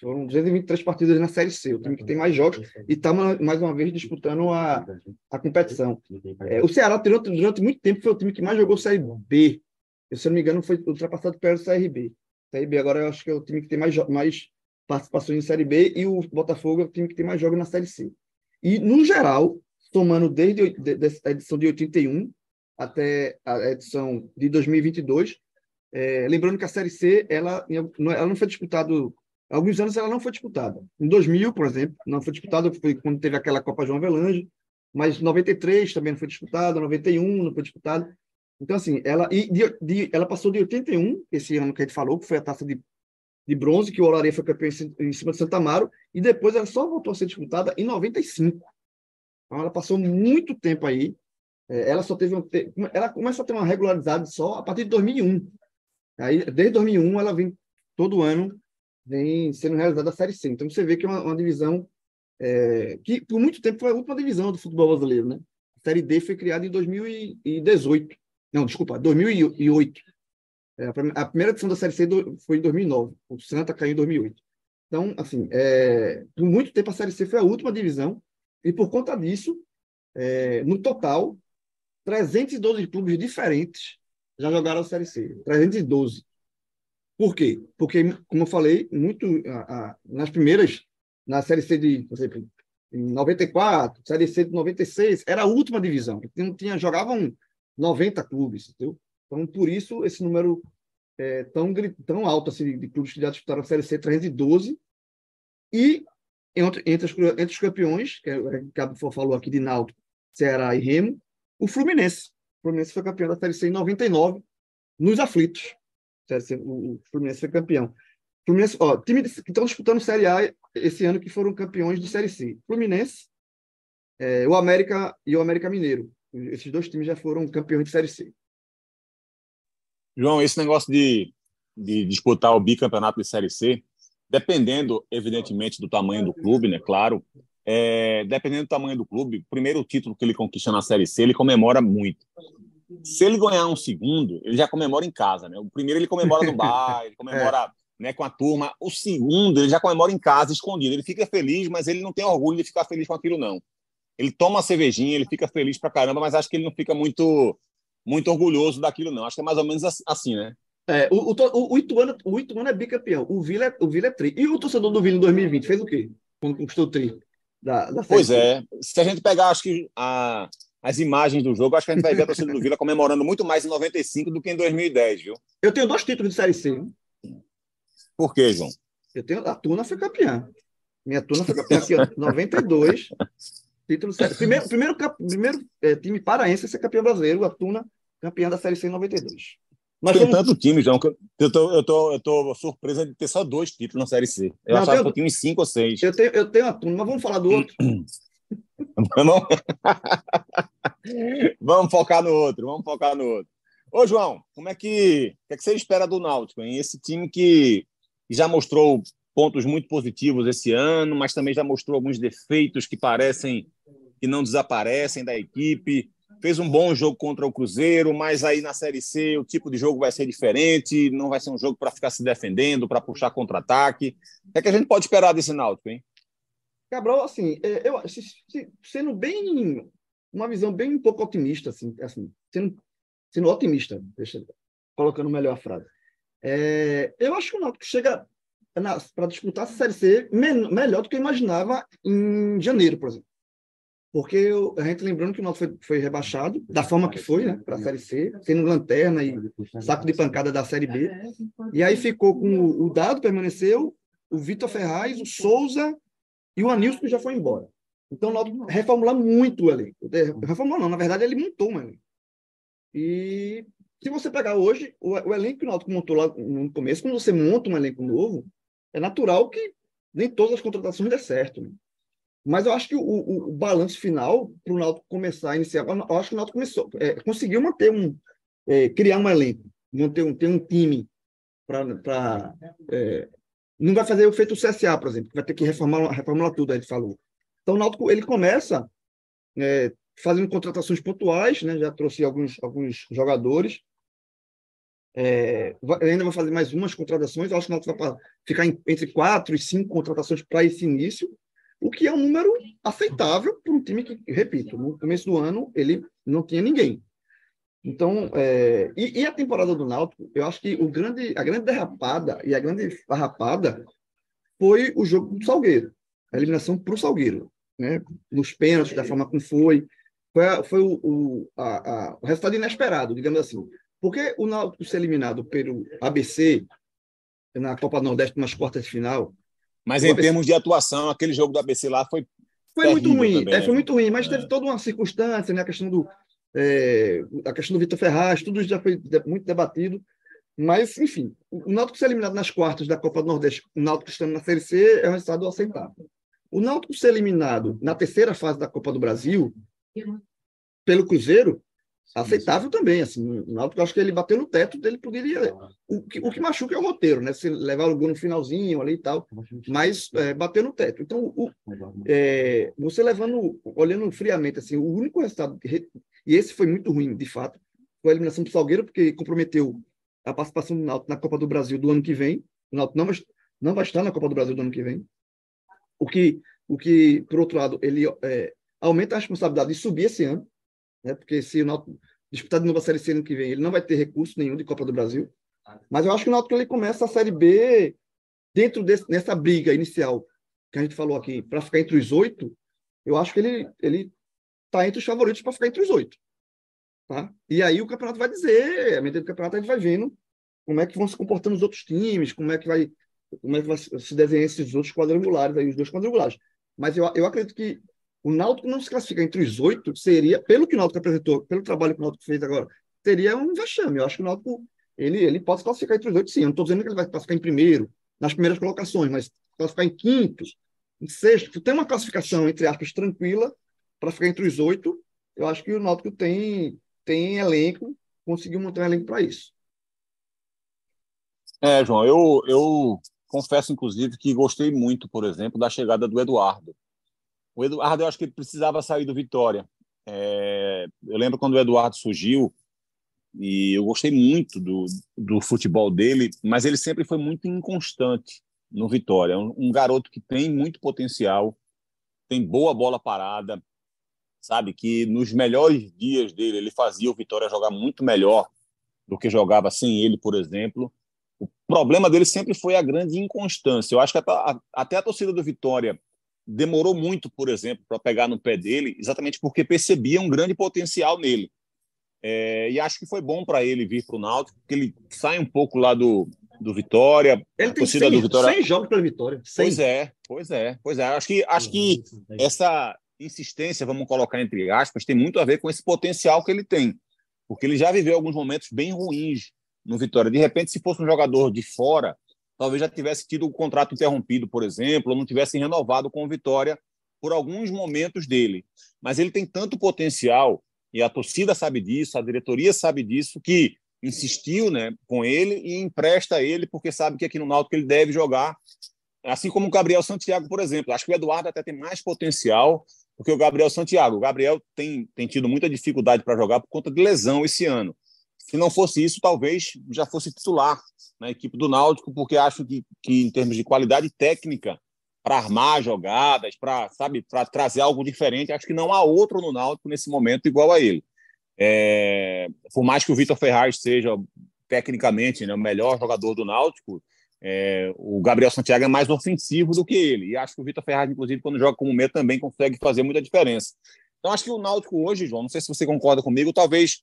Foram 223 partidas na Série C, o time que tem mais jogos e está mais uma vez disputando a, a competição. É, o Ceará, durante, durante muito tempo, foi o time que mais jogou Série B. Eu, se não me engano, foi ultrapassado pelo CRB. CRB agora eu acho que é o time que tem mais, mais participações em Série B e o Botafogo é o time que tem mais jogos na Série C. E, no geral, somando desde a edição de 81 até a edição de 2022, é, lembrando que a Série C ela, ela não foi disputada alguns anos ela não foi disputada. Em 2000, por exemplo, não foi disputada, foi quando teve aquela Copa João Avelange, mas 93 também não foi disputada, 91 não foi disputada. Então, assim, ela, e de, de, ela passou de 81, esse ano que a gente falou, que foi a taça de, de bronze, que o Olaria foi campeão em, cima de Santa Amaro, e depois ela só voltou a ser disputada em 95. Então, ela passou muito tempo aí. É, ela só teve. Ela começa a ter uma regularidade só a partir de 2001. Aí, desde 2001, ela vem todo ano vem sendo realizada a Série C. Então, você vê que é uma, uma divisão é, que, por muito tempo, foi a última divisão do futebol brasileiro. Né? A Série D foi criada em 2018. Não, desculpa, 2008. É, a primeira edição da Série C foi em 2009. O Santa caiu em 2008. Então, assim, é, por muito tempo a Série C foi a última divisão e por conta disso, é, no total, 312 clubes diferentes já jogaram a Série C. 312. Por quê? Porque, como eu falei, muito a, a, nas primeiras, na Série C de, por exemplo, em 94, Série C de 96, era a última divisão. Não tinha, jogavam 90 clubes, entendeu? Então, por isso, esse número é tão, tão alto assim, de clubes que já disputaram a Série C, 312. E entre, entre, os, entre os campeões, que o Cabo falou aqui de Náutico, Ceará e Remo, o Fluminense. O Fluminense foi campeão da Série C em 99, nos aflitos. O Fluminense foi campeão. Fluminense, ó, time que estão disputando Série A esse ano que foram campeões de Série C. Fluminense, é, o América e o América Mineiro. Esses dois times já foram campeões de Série C. João, esse negócio de, de disputar o bicampeonato de Série C, dependendo, evidentemente, do tamanho do clube, né? Claro, é, dependendo do tamanho do clube, o primeiro título que ele conquista na Série C, ele comemora muito. Se ele ganhar um segundo, ele já comemora em casa, né? O primeiro ele comemora no bar, ele *laughs* comemora é. né, com a turma. O segundo, ele já comemora em casa, escondido. Ele fica feliz, mas ele não tem orgulho de ficar feliz com aquilo, não. Ele toma uma cervejinha, ele fica feliz pra caramba, mas acho que ele não fica muito muito orgulhoso daquilo, não. Acho que é mais ou menos assim, né? É, o, o, o, Ituano, o Ituano é bicampeão, o Vila é, o Vila é tri. E o torcedor do Vila em 2020 fez o quê? Quando conquistou o tri? Da, da pois é. Se a gente pegar, acho que a, as imagens do jogo, acho que a gente vai ver a torcida do Vila comemorando muito mais em 95 do que em 2010, viu? Eu tenho dois títulos de Série C. Por quê, João? Eu tenho, a Tuna foi campeã. Minha Tuna foi campeã ó, 92. Título Primeiro, primeiro, primeiro é, time paraense a ser campeão brasileiro, a Tuna, campeã da Série C em 92. Mas tem tanto time, João, que eu tô, eu, tô, eu tô surpresa de ter só dois títulos na Série C. Eu não, achava tenho, que eu tinha uns cinco ou seis. Eu tenho, eu tenho a Tuna, mas vamos falar do outro. Vamos... vamos focar no outro, vamos focar no outro. Ô, João, como é que, que, é que você espera do Náutico, hein? Esse time que já mostrou pontos muito positivos esse ano, mas também já mostrou alguns defeitos que parecem que não desaparecem da equipe. Fez um bom jogo contra o Cruzeiro, mas aí na Série C o tipo de jogo vai ser diferente, não vai ser um jogo para ficar se defendendo, para puxar contra-ataque. O é que a gente pode esperar desse Náutico, hein? Cabral, assim, é, eu sendo bem uma visão bem um pouco otimista, assim, assim sendo, sendo otimista, deixa, colocando melhor a frase. É, eu acho que o Náutico chega para disputar essa Série C me, melhor do que eu imaginava em janeiro, por exemplo. Porque eu, a gente lembrando que o Náutico foi, foi rebaixado, da forma que foi, né, para a Série C, sendo lanterna e saco de pancada da Série B. E aí ficou com o, o Dado, permaneceu, o Vitor Ferraz, o Souza e o Anilson já foi embora. Então, o reformular muito o elenco. Reformular não, na verdade, ele montou um elenco. E se você pegar hoje, o, o elenco que o Náutico montou lá no começo, quando você monta um elenco novo, é natural que nem todas as contratações dê certo. Né? Mas eu acho que o, o, o balanço final, para o Náutico começar a iniciar, eu acho que o Náutico começou, é, conseguiu manter um, é, criar um elenco, manter um, ter um time para é, não vai fazer o feito o CSA, por exemplo, que vai ter que reformular, reformular tudo, a gente falou. Então, o Náutico, ele começa é, fazendo contratações pontuais, né? já trouxe alguns, alguns jogadores, é, ainda vai fazer mais umas contratações, eu acho que o Náutico vai ficar em, entre quatro e cinco contratações para esse início, o que é um número aceitável para um time que, repito, no começo do ano ele não tinha ninguém. Então, é, e, e, a temporada do Náutico, eu acho que o grande, a grande derrapada e a grande farrapada foi o jogo do Salgueiro, a eliminação para o Salgueiro, né? nos pênaltis, da forma como foi. Foi, foi o, o, a, a, o resultado inesperado, digamos assim. Porque o Náutico ser eliminado pelo ABC na Copa Nordeste nas quartas de final. Mas em ABC... termos de atuação, aquele jogo do ABC lá foi. Foi muito ruim, também, é, foi né? muito ruim, mas é. teve toda uma circunstância, né? A questão do, é, a questão do Vitor Ferraz, tudo já foi muito debatido. Mas, enfim, o Náutico ser eliminado nas quartas da Copa do Nordeste, o Náutico estando na Série C, é um resultado aceitável. O Náutico ser eliminado na terceira fase da Copa do Brasil, pelo Cruzeiro, aceitável também. Assim, o Náutico, acho que ele bateu no teto dele, poderia. O que, o que machuca é o roteiro, né? Se levar o gol no finalzinho ali e tal, mas é, bateu no teto. Então, o, é, você levando, olhando friamente, assim, o único resultado e esse foi muito ruim, de fato. Foi a eliminação do Salgueiro, porque comprometeu a participação do Náutico na Copa do Brasil do ano que vem. O Náutico não vai, não vai estar na Copa do Brasil do ano que vem. O que, o que por outro lado, ele é, aumenta a responsabilidade de subir esse ano, né? porque se o Náutico disputar de novo a Série C ano que vem, ele não vai ter recurso nenhum de Copa do Brasil. Mas eu acho que o Náutico ele começa a Série B dentro desse, nessa briga inicial que a gente falou aqui, para ficar entre os oito, eu acho que ele, ele está entre os favoritos para ficar entre os oito. Tá? E aí o campeonato vai dizer, a medida do campeonato a gente vai vendo como é que vão se comportando os outros times, como é que vai, como é que vai se desenhar esses outros quadrangulares, aí, os dois quadrangulares. Mas eu, eu acredito que o Náutico não se classificar entre os oito seria, pelo que o Náutico apresentou, pelo trabalho que o Náutico fez agora, seria um vexame. Eu acho que o Náutico ele, ele pode se classificar entre os oito, sim. Eu não estou dizendo que ele vai classificar em primeiro, nas primeiras colocações, mas classificar em quinto, em sexto, tem uma classificação, entre aspas, tranquila, para ficar entre os oito, eu acho que o Náutico tem, tem elenco, conseguiu montar um elenco para isso. É, João, eu, eu confesso, inclusive, que gostei muito, por exemplo, da chegada do Eduardo. O Eduardo, eu acho que ele precisava sair do Vitória. É, eu lembro quando o Eduardo surgiu, e eu gostei muito do, do futebol dele, mas ele sempre foi muito inconstante no Vitória. Um, um garoto que tem muito potencial, tem boa bola parada, sabe? Que nos melhores dias dele ele fazia o Vitória jogar muito melhor do que jogava sem ele, por exemplo. O problema dele sempre foi a grande inconstância. Eu acho que até a torcida do Vitória demorou muito, por exemplo, para pegar no pé dele, exatamente porque percebia um grande potencial nele. É, e acho que foi bom para ele vir para o Náutico, porque ele sai um pouco lá do, do Vitória. Ele tem 100, do Vitória... 100 jogos pela Vitória. 100. Pois é, pois é, pois é. Acho que, acho que essa, insistência, vamos colocar entre aspas, tem muito a ver com esse potencial que ele tem. Porque ele já viveu alguns momentos bem ruins no Vitória. De repente, se fosse um jogador de fora, talvez já tivesse tido o contrato interrompido, por exemplo, ou não tivesse renovado com o Vitória por alguns momentos dele. Mas ele tem tanto potencial, e a torcida sabe disso, a diretoria sabe disso, que insistiu né, com ele e empresta ele, porque sabe que aqui no Náutico ele deve jogar. Assim como o Gabriel Santiago, por exemplo. Acho que o Eduardo até tem mais potencial porque o Gabriel Santiago, o Gabriel tem, tem tido muita dificuldade para jogar por conta de lesão esse ano. Se não fosse isso, talvez já fosse titular na equipe do Náutico, porque acho que, que em termos de qualidade técnica, para armar jogadas, para sabe, para trazer algo diferente, acho que não há outro no Náutico nesse momento igual a ele. É, por mais que o Vitor Ferraz seja tecnicamente né, o melhor jogador do Náutico, é, o Gabriel Santiago é mais ofensivo do que ele. E acho que o Vitor Ferraz, inclusive, quando joga como meio, também consegue fazer muita diferença. Então, acho que o Náutico hoje, João, não sei se você concorda comigo, talvez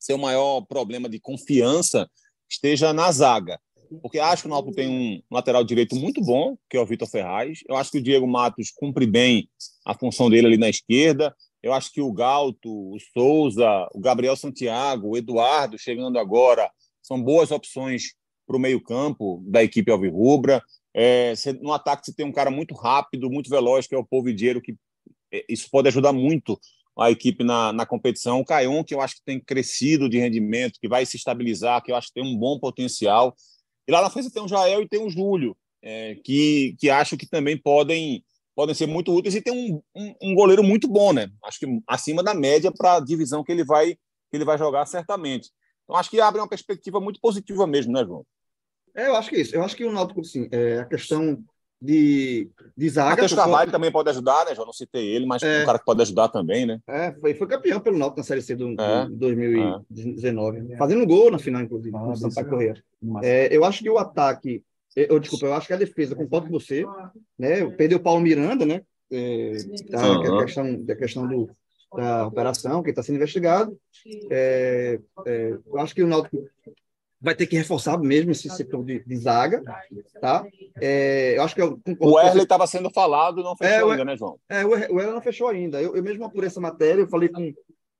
seu maior problema de confiança esteja na zaga. Porque acho que o Náutico tem um lateral direito muito bom, que é o Vitor Ferraz. Eu acho que o Diego Matos cumpre bem a função dele ali na esquerda. Eu acho que o Galto, o Souza, o Gabriel Santiago, o Eduardo chegando agora são boas opções para o meio-campo da equipe Alvirrubra. É, no ataque você tem um cara muito rápido, muito veloz, que é o Polvidiero, que é, isso pode ajudar muito a equipe na, na competição. O Caion, que eu acho que tem crescido de rendimento, que vai se estabilizar, que eu acho que tem um bom potencial. E lá na frente tem o Jael e tem o Júlio, é, que, que acho que também podem, podem ser muito úteis e tem um, um, um goleiro muito bom, né? Acho que acima da média para a divisão que ele vai que ele vai jogar certamente. Então acho que abre uma perspectiva muito positiva mesmo, né, João? É, eu acho que é isso. Eu acho que o Náutico, sim, é a questão de, de zaga. Matheus Carvalho também pode ajudar, né? Já não citei ele, mas é um cara que pode ajudar também, né? É, foi, foi campeão pelo Náutico na Série C do, é, 2019. É. Fazendo gol na final, inclusive, ah, com o Sampaio Correia. É, eu acho que o ataque... Eu, desculpa, eu acho que a defesa, concordo com você, né? Perdeu o Paulo Miranda, né? É, tá, uhum. a questão, a questão do, da operação, que está sendo investigado. É, é, eu acho que o Náutico vai ter que reforçar mesmo esse setor de, de zaga, tá? É, eu acho que eu, o Erle estava sendo falado, não fechou é, ainda, né, João? É, o Erle não fechou ainda. Eu, eu mesmo apurei essa matéria, eu falei com,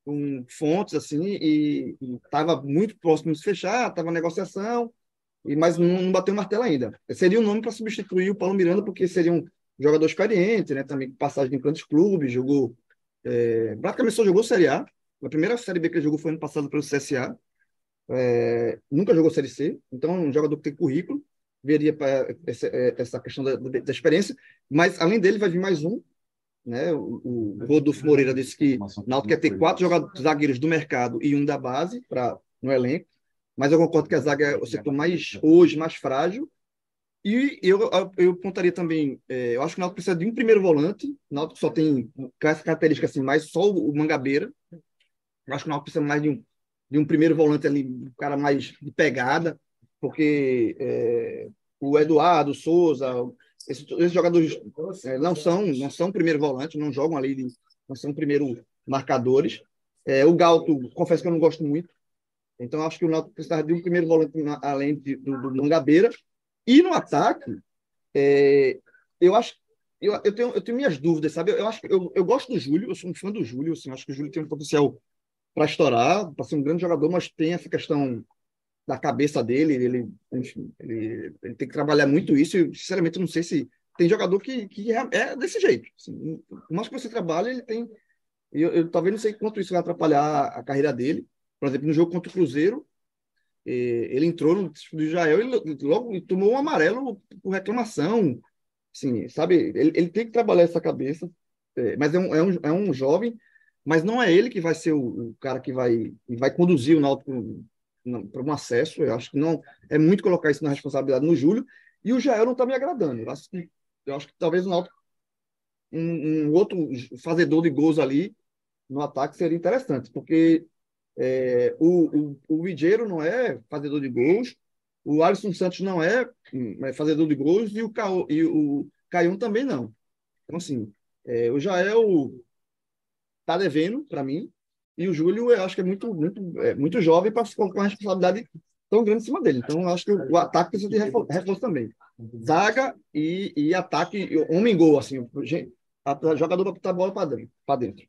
com fontes assim e estava muito próximo de fechar, estava negociação, e mas não, não bateu o martelo ainda. Seria um nome para substituir o Paulo Miranda, porque seria um jogador experiente, né? Também passagem em grandes clubes, jogou é, praticamente só jogou Série A. A primeira Série B que ele jogou foi ano passado pelo CSA é, nunca jogou Série C, então é um jogador que tem currículo, veria para essa, é, essa, questão da, da, experiência, mas além dele vai vir mais um, né? O, o Rodolfo Moreira disse que Náutico quer ter quatro jogadores, zagueiros do mercado e um da base para no elenco, mas eu concordo que a zaga é o setor mais hoje mais frágil. E eu, eu apontaria também, é, eu acho que o Náutico precisa de um primeiro volante, o Náutico só tem essa característica assim, mais só o Mangabeira. Eu acho que o Náutico precisa mais de um de um primeiro volante ali, um cara mais de pegada, porque é, o Eduardo, o Souza, esses, esses jogadores é, não são não são primeiro volante, não jogam ali, de, não são primeiro marcadores. É, o Galto, confesso que eu não gosto muito, então acho que o Náutico precisa de um primeiro volante além de, do, do Mangabeira. E no ataque, é, eu acho eu, eu, tenho, eu tenho minhas dúvidas, sabe? Eu, eu acho eu, eu gosto do Júlio, eu sou um fã do Júlio, assim, acho que o Júlio tem um potencial para estourar, para ser um grande jogador, mas tem essa questão da cabeça dele, ele, enfim, ele, ele tem que trabalhar muito isso, e sinceramente não sei se tem jogador que, que é, é desse jeito. Assim, mais que você trabalha, ele tem. Eu, eu, talvez não sei quanto isso vai atrapalhar a carreira dele. Por exemplo, no jogo contra o Cruzeiro, ele entrou no do Israel e logo tomou um amarelo por reclamação. Assim, sabe? Ele, ele tem que trabalhar essa cabeça, é, mas é um, é, um, é um jovem mas não é ele que vai ser o, o cara que vai, vai conduzir o Náutico para um acesso. Eu acho que não é muito colocar isso na responsabilidade no Júlio. E o Jael não está me agradando. Eu acho, que, eu acho que talvez o Náutico, um, um, outro fazedor de gols ali no ataque seria interessante, porque é, o, o, o Vigeiro não é fazedor de gols, o Alisson Santos não é, é fazedor de gols e o, Ca, e o Caion também não. Então, assim, é, o Jael está devendo para mim. E o Júlio, eu acho que é muito, muito, é, muito jovem para colocar uma responsabilidade tão grande em cima dele. Então, eu acho que o, ataque precisa de reforço, também. Zaga e, e ataque, homem-gol, assim, a, jogador para botar a bola para dentro. Dentro.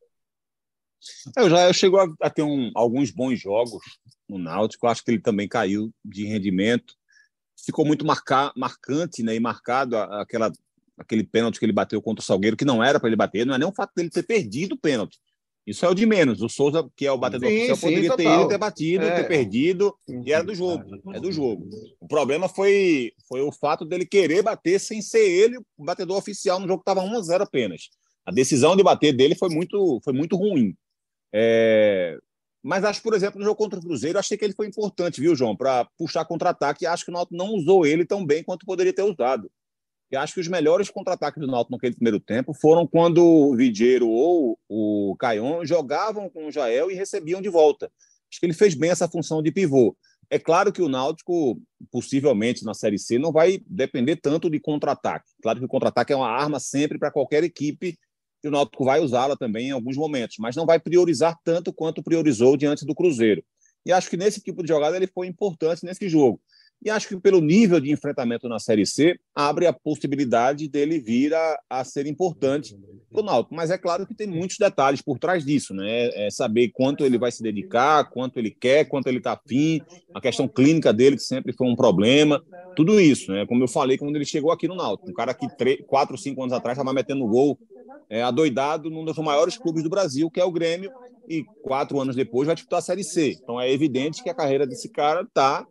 Eu já eu chego a, a ter um, alguns bons jogos no Náutico. Acho que ele também caiu de rendimento. Ficou muito marcar, marcante né, e marcado aquela, aquele pênalti que ele bateu contra o Salgueiro, que não era para ele bater. Não é nem o fato dele ter perdido o pênalti. Isso é o de menos. O Souza, que é o batedor sim, oficial, sim, poderia total. ter ido, ter batido, é. ter perdido, sim, e era do jogo. É do jogo. O problema foi, foi o fato dele querer bater sem ser ele o batedor oficial no jogo que estava 1 a 0 apenas. A decisão de bater dele foi muito, foi muito ruim. É... Mas acho, por exemplo, no jogo contra o Cruzeiro, achei que ele foi importante, viu, João, para puxar contra-ataque. Acho que o Náutico não usou ele tão bem quanto poderia ter usado. Eu acho que os melhores contra-ataques do Náutico naquele primeiro tempo foram quando o Vidieiro ou o Caion jogavam com o Jael e recebiam de volta. Acho que ele fez bem essa função de pivô. É claro que o Náutico, possivelmente na Série C, não vai depender tanto de contra-ataque. Claro que o contra-ataque é uma arma sempre para qualquer equipe e o Náutico vai usá-la também em alguns momentos, mas não vai priorizar tanto quanto priorizou diante do Cruzeiro. E acho que nesse tipo de jogada ele foi importante nesse jogo. E acho que pelo nível de enfrentamento na Série C, abre a possibilidade dele vir a, a ser importante para o Náutico. Mas é claro que tem muitos detalhes por trás disso, né? É saber quanto ele vai se dedicar, quanto ele quer, quanto ele está afim, a questão clínica dele, que sempre foi um problema, tudo isso, né? Como eu falei quando ele chegou aqui no Náutico. Um cara que três, quatro, cinco anos atrás estava metendo gol é, adoidado num dos maiores clubes do Brasil, que é o Grêmio, e quatro anos depois vai disputar a Série C. Então é evidente que a carreira desse cara está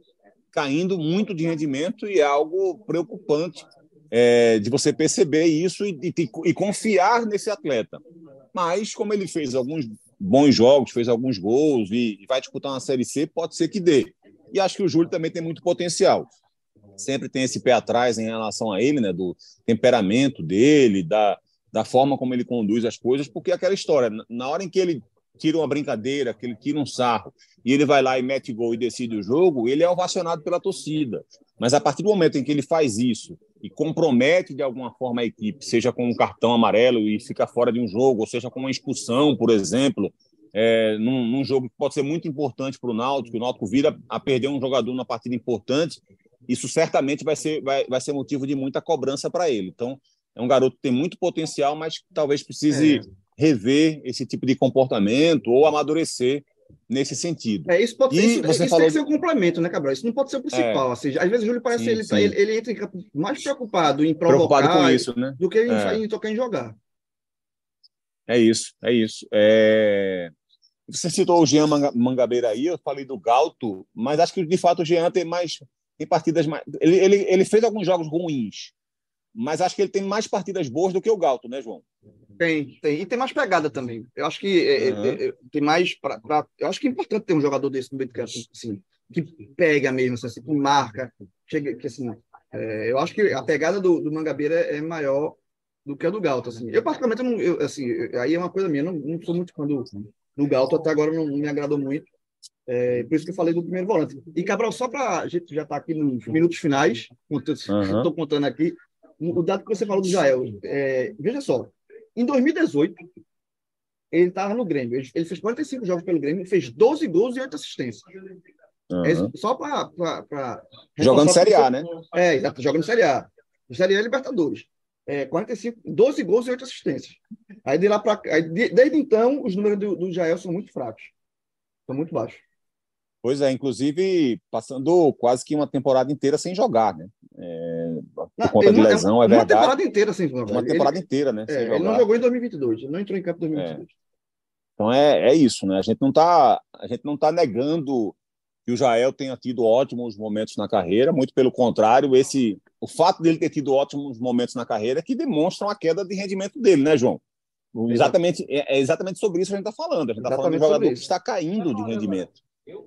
caindo muito de rendimento e é algo preocupante é, de você perceber isso e, e, e, confiar nesse atleta. Mas, como ele fez alguns bons jogos, fez alguns gols e, e vai disputar uma Série C, pode ser que dê. E acho que o Júlio também tem muito potencial. Sempre tem esse pé atrás em relação a ele, né, do temperamento dele, da, da forma como ele conduz as coisas, porque é aquela história, na hora em que ele tira uma brincadeira, que ele tira um sarro, e ele vai lá e mete gol e decide o jogo, ele é ovacionado pela torcida. Mas a partir do momento em que ele faz isso e compromete de alguma forma a equipe, seja com um cartão amarelo e fica fora de um jogo, ou seja com uma expulsão, por exemplo, é, num, num, jogo que pode ser muito importante para o Náutico, o Náutico vira a perder um jogador numa partida importante, isso certamente vai ser, vai, vai ser motivo de muita cobrança para ele. Então, é um garoto que tem muito potencial, mas talvez precise é. Rever esse tipo de comportamento ou amadurecer nesse sentido. É, isso pode ser, isso, você isso falou... tem que ser um complemento, né, Cabral? Isso não pode ser o principal. É. Assim, às vezes o Júlio parece sim, ele, sim. ele, ele, entra mais preocupado em provocar preocupado com isso, né? do que em, é. em tocar em jogar. É isso, é isso. É... Você citou o Jean Mangabeira aí, eu falei do Galto, mas acho que de fato o Jean tem mais tem partidas mais. Ele, ele, ele fez alguns jogos ruins, mas acho que ele tem mais partidas boas do que o Galto, né, João? Tem, tem. E tem mais pegada também. Eu acho que uhum. é, é, tem mais. Pra, pra, eu acho que é importante ter um jogador desse no meio de campo, assim, que pega mesmo, assim, que marca. Chega, que, assim, é, eu acho que a pegada do, do Mangabeira é maior do que a do Galto. Assim. Eu, particularmente, não, eu, assim, aí é uma coisa minha. Não, não sou muito fã do, do Galto, até agora não, não me agradou muito. É, por isso que eu falei do primeiro volante. E, Cabral, só para. A gente já está aqui nos minutos finais, *laughs* estou uhum. contando aqui. O dado que você falou do Jael. É, veja só, em 2018, ele estava no Grêmio. Ele, ele, fez 45 jogos pelo Grêmio, fez 12 gols e 8 assistências. Uhum. É, só para. Jogando Série A, né? É, jogando Série A. Série A Libertadores. É, 45, 12 gols e 8 assistências. Aí de lá para desde então, os números do, do Jael são muito fracos. São muito baixos. Pois é, inclusive passando quase que uma temporada inteira sem jogar, né? É, por não, conta de lesão, é, é verdade. Uma temporada inteira sem jogar. Uma temporada ele, inteira, né? É, ele não jogou em 2022, ele não entrou em campo em 2022. É. Então é, é isso, né? A gente não está a gente não tá negando que o Jael tenha tido ótimos momentos na carreira, muito pelo contrário, esse o fato dele ter tido ótimos momentos na carreira é que demonstram a queda de rendimento dele, né, João? Exatamente, é, é exatamente sobre isso que a gente está falando. A gente está falando de um jogador que está caindo de rendimento.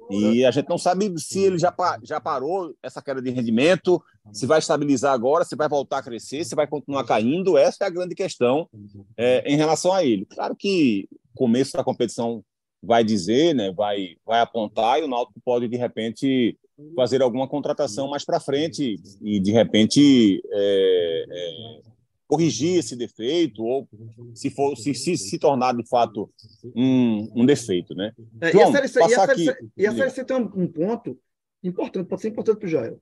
E a gente não sabe se ele já, já parou essa queda de rendimento, se vai estabilizar agora, se vai voltar a crescer, se vai continuar caindo. Essa é a grande questão é, em relação a ele. Claro que o começo da competição vai dizer, né, vai, vai apontar, e o Náutico pode, de repente, fazer alguma contratação mais para frente e, de repente, é, é, corrigir esse defeito ou se for se, se, se tornar de fato um, um defeito, né? É, João, e, a série C, e, a série C, e a Série C tem um, um, ponto importante, pode ser importante para o Jair,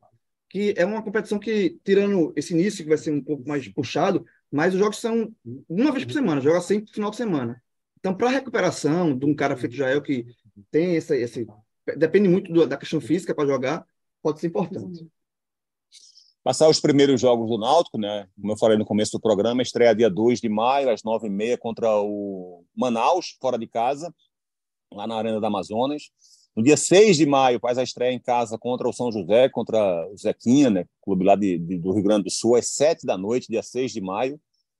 que é uma competição que, tirando esse início que vai ser um pouco mais puxado, mas os jogos são uma vez por semana, joga sempre no final de semana. Então, para a recuperação de um cara feito Jael que tem esse, esse depende muito do, da questão física para jogar, pode ser importante passar os primeiros jogos do Náutico, né? Como eu falei no começo do programa, estreia dia 2 de maio, às 9h30, contra o Manaus, fora de casa, lá na Arena da Amazonas. No dia 6 de maio, faz a estreia em casa contra o São José, contra o Zequinha, né? Clube lá de, de, do Rio Grande do Sul, às 7 da noite, dia 6 de maio.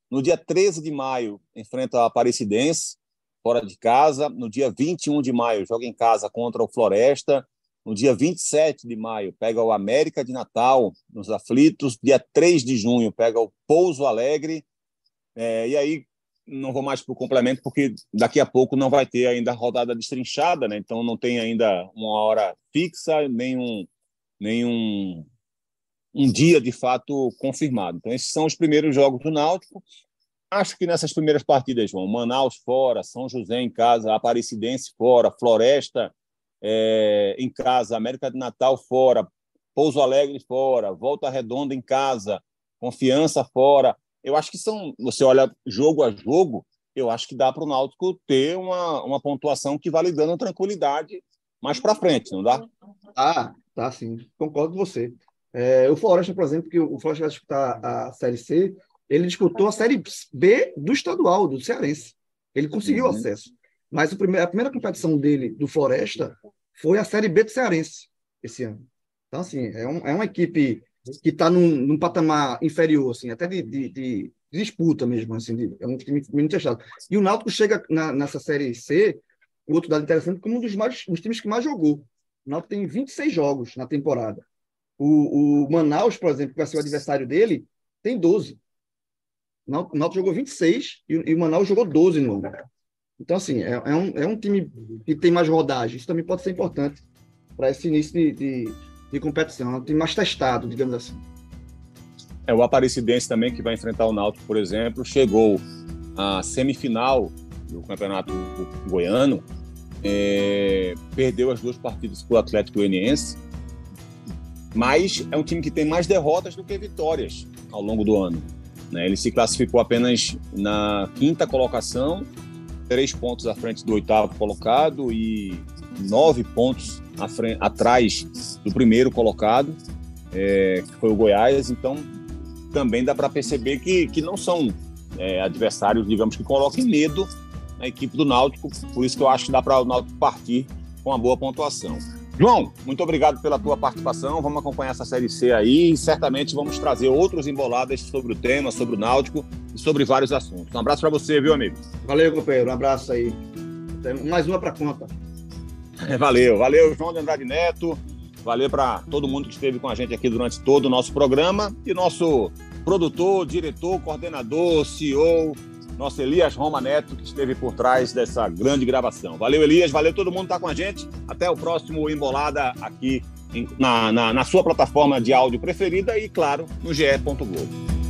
No dia 13 de maio, enfrenta a Aparecidense, fora de casa. No dia 21 de maio, joga em casa contra o Floresta. No dia 27 de maio, pega o América de Natal, nos aflitos. Dia 3 de junho, pega o Pouso Alegre. É, e aí, não vou mais para o complemento, porque daqui a pouco não vai ter ainda a rodada destrinchada, né? então não tem ainda uma hora fixa, nem um, nem um, um dia de fato confirmado. Então, esses são os primeiros jogos do Náutico. Acho que nessas primeiras partidas, João, Manaus fora, São José em casa, Aparecidense fora, Floresta é, em casa, América de Natal fora, Pouso Alegre fora, Volta Redonda em casa, Confiança fora. Eu acho que são, você olha jogo a jogo, eu acho que dá para o Náutico ter uma, uma pontuação que vale dando tranquilidade mais para frente, não dá? Ah, tá sim, concordo com você. É, o Floresta, por exemplo, que o Floresta vai disputar a Série C, ele disputou a Série B do estadual, do Cearense. Ele conseguiu uhum. acesso. Mas a primeira competição dele, do Floresta, foi a Série B do Cearense, esse ano. Então, assim, é, um, é uma equipe que está num, num, patamar inferior, assim, até de, de, de disputa mesmo, assim, de, é um time muito fechado. E o Náutico chega na, nessa Série C, o outro dado interessante, como um dos, mais, um dos times que mais jogou. O Náutico tem 26 jogos na temporada. O, o Manaus, por exemplo, que vai ser o adversário dele, tem 12. O Náutico jogou 26 e, e o Manaus jogou 12 no ano. Então, assim, é, é, um, é um time que tem mais rodagem. Isso também pode ser importante para esse início de, de, de, competição. É um time mais testado, digamos assim. É, o Aparecidense também, que vai enfrentar o Náutico, por exemplo, chegou à semifinal do Campeonato Goiano, é, perdeu as duas partidas para o Atlético Goianiense, mas é um time que tem mais derrotas do que vitórias ao longo do ano. Né? Ele se classificou apenas na quinta colocação, três pontos à frente do oitavo colocado e nove pontos frente, atrás do primeiro colocado, é, que foi o Goiás. Então, também dá para perceber que, que não são é, adversários, digamos, que coloquem medo na equipe do Náutico. Por isso que eu acho que dá para o Náutico partir com uma boa pontuação. João, muito obrigado pela tua participação. Vamos acompanhar essa Série C aí e certamente vamos trazer outros emboladas sobre o tema, sobre o Náutico e sobre vários assuntos. Um abraço para você, viu, amigo? Valeu, companheiro. Um abraço aí. Mais uma para conta. Valeu, valeu, João de Andrade Neto. Valeu para todo mundo que esteve com a gente aqui durante todo o nosso programa e nosso produtor, diretor, coordenador, CEO, nosso Elias Roma Neto, que esteve por trás dessa grande gravação. Valeu, Elias, valeu todo mundo que está com a gente. Até o próximo Embolada aqui na, na, na sua plataforma de áudio preferida e, claro, no ge.globo.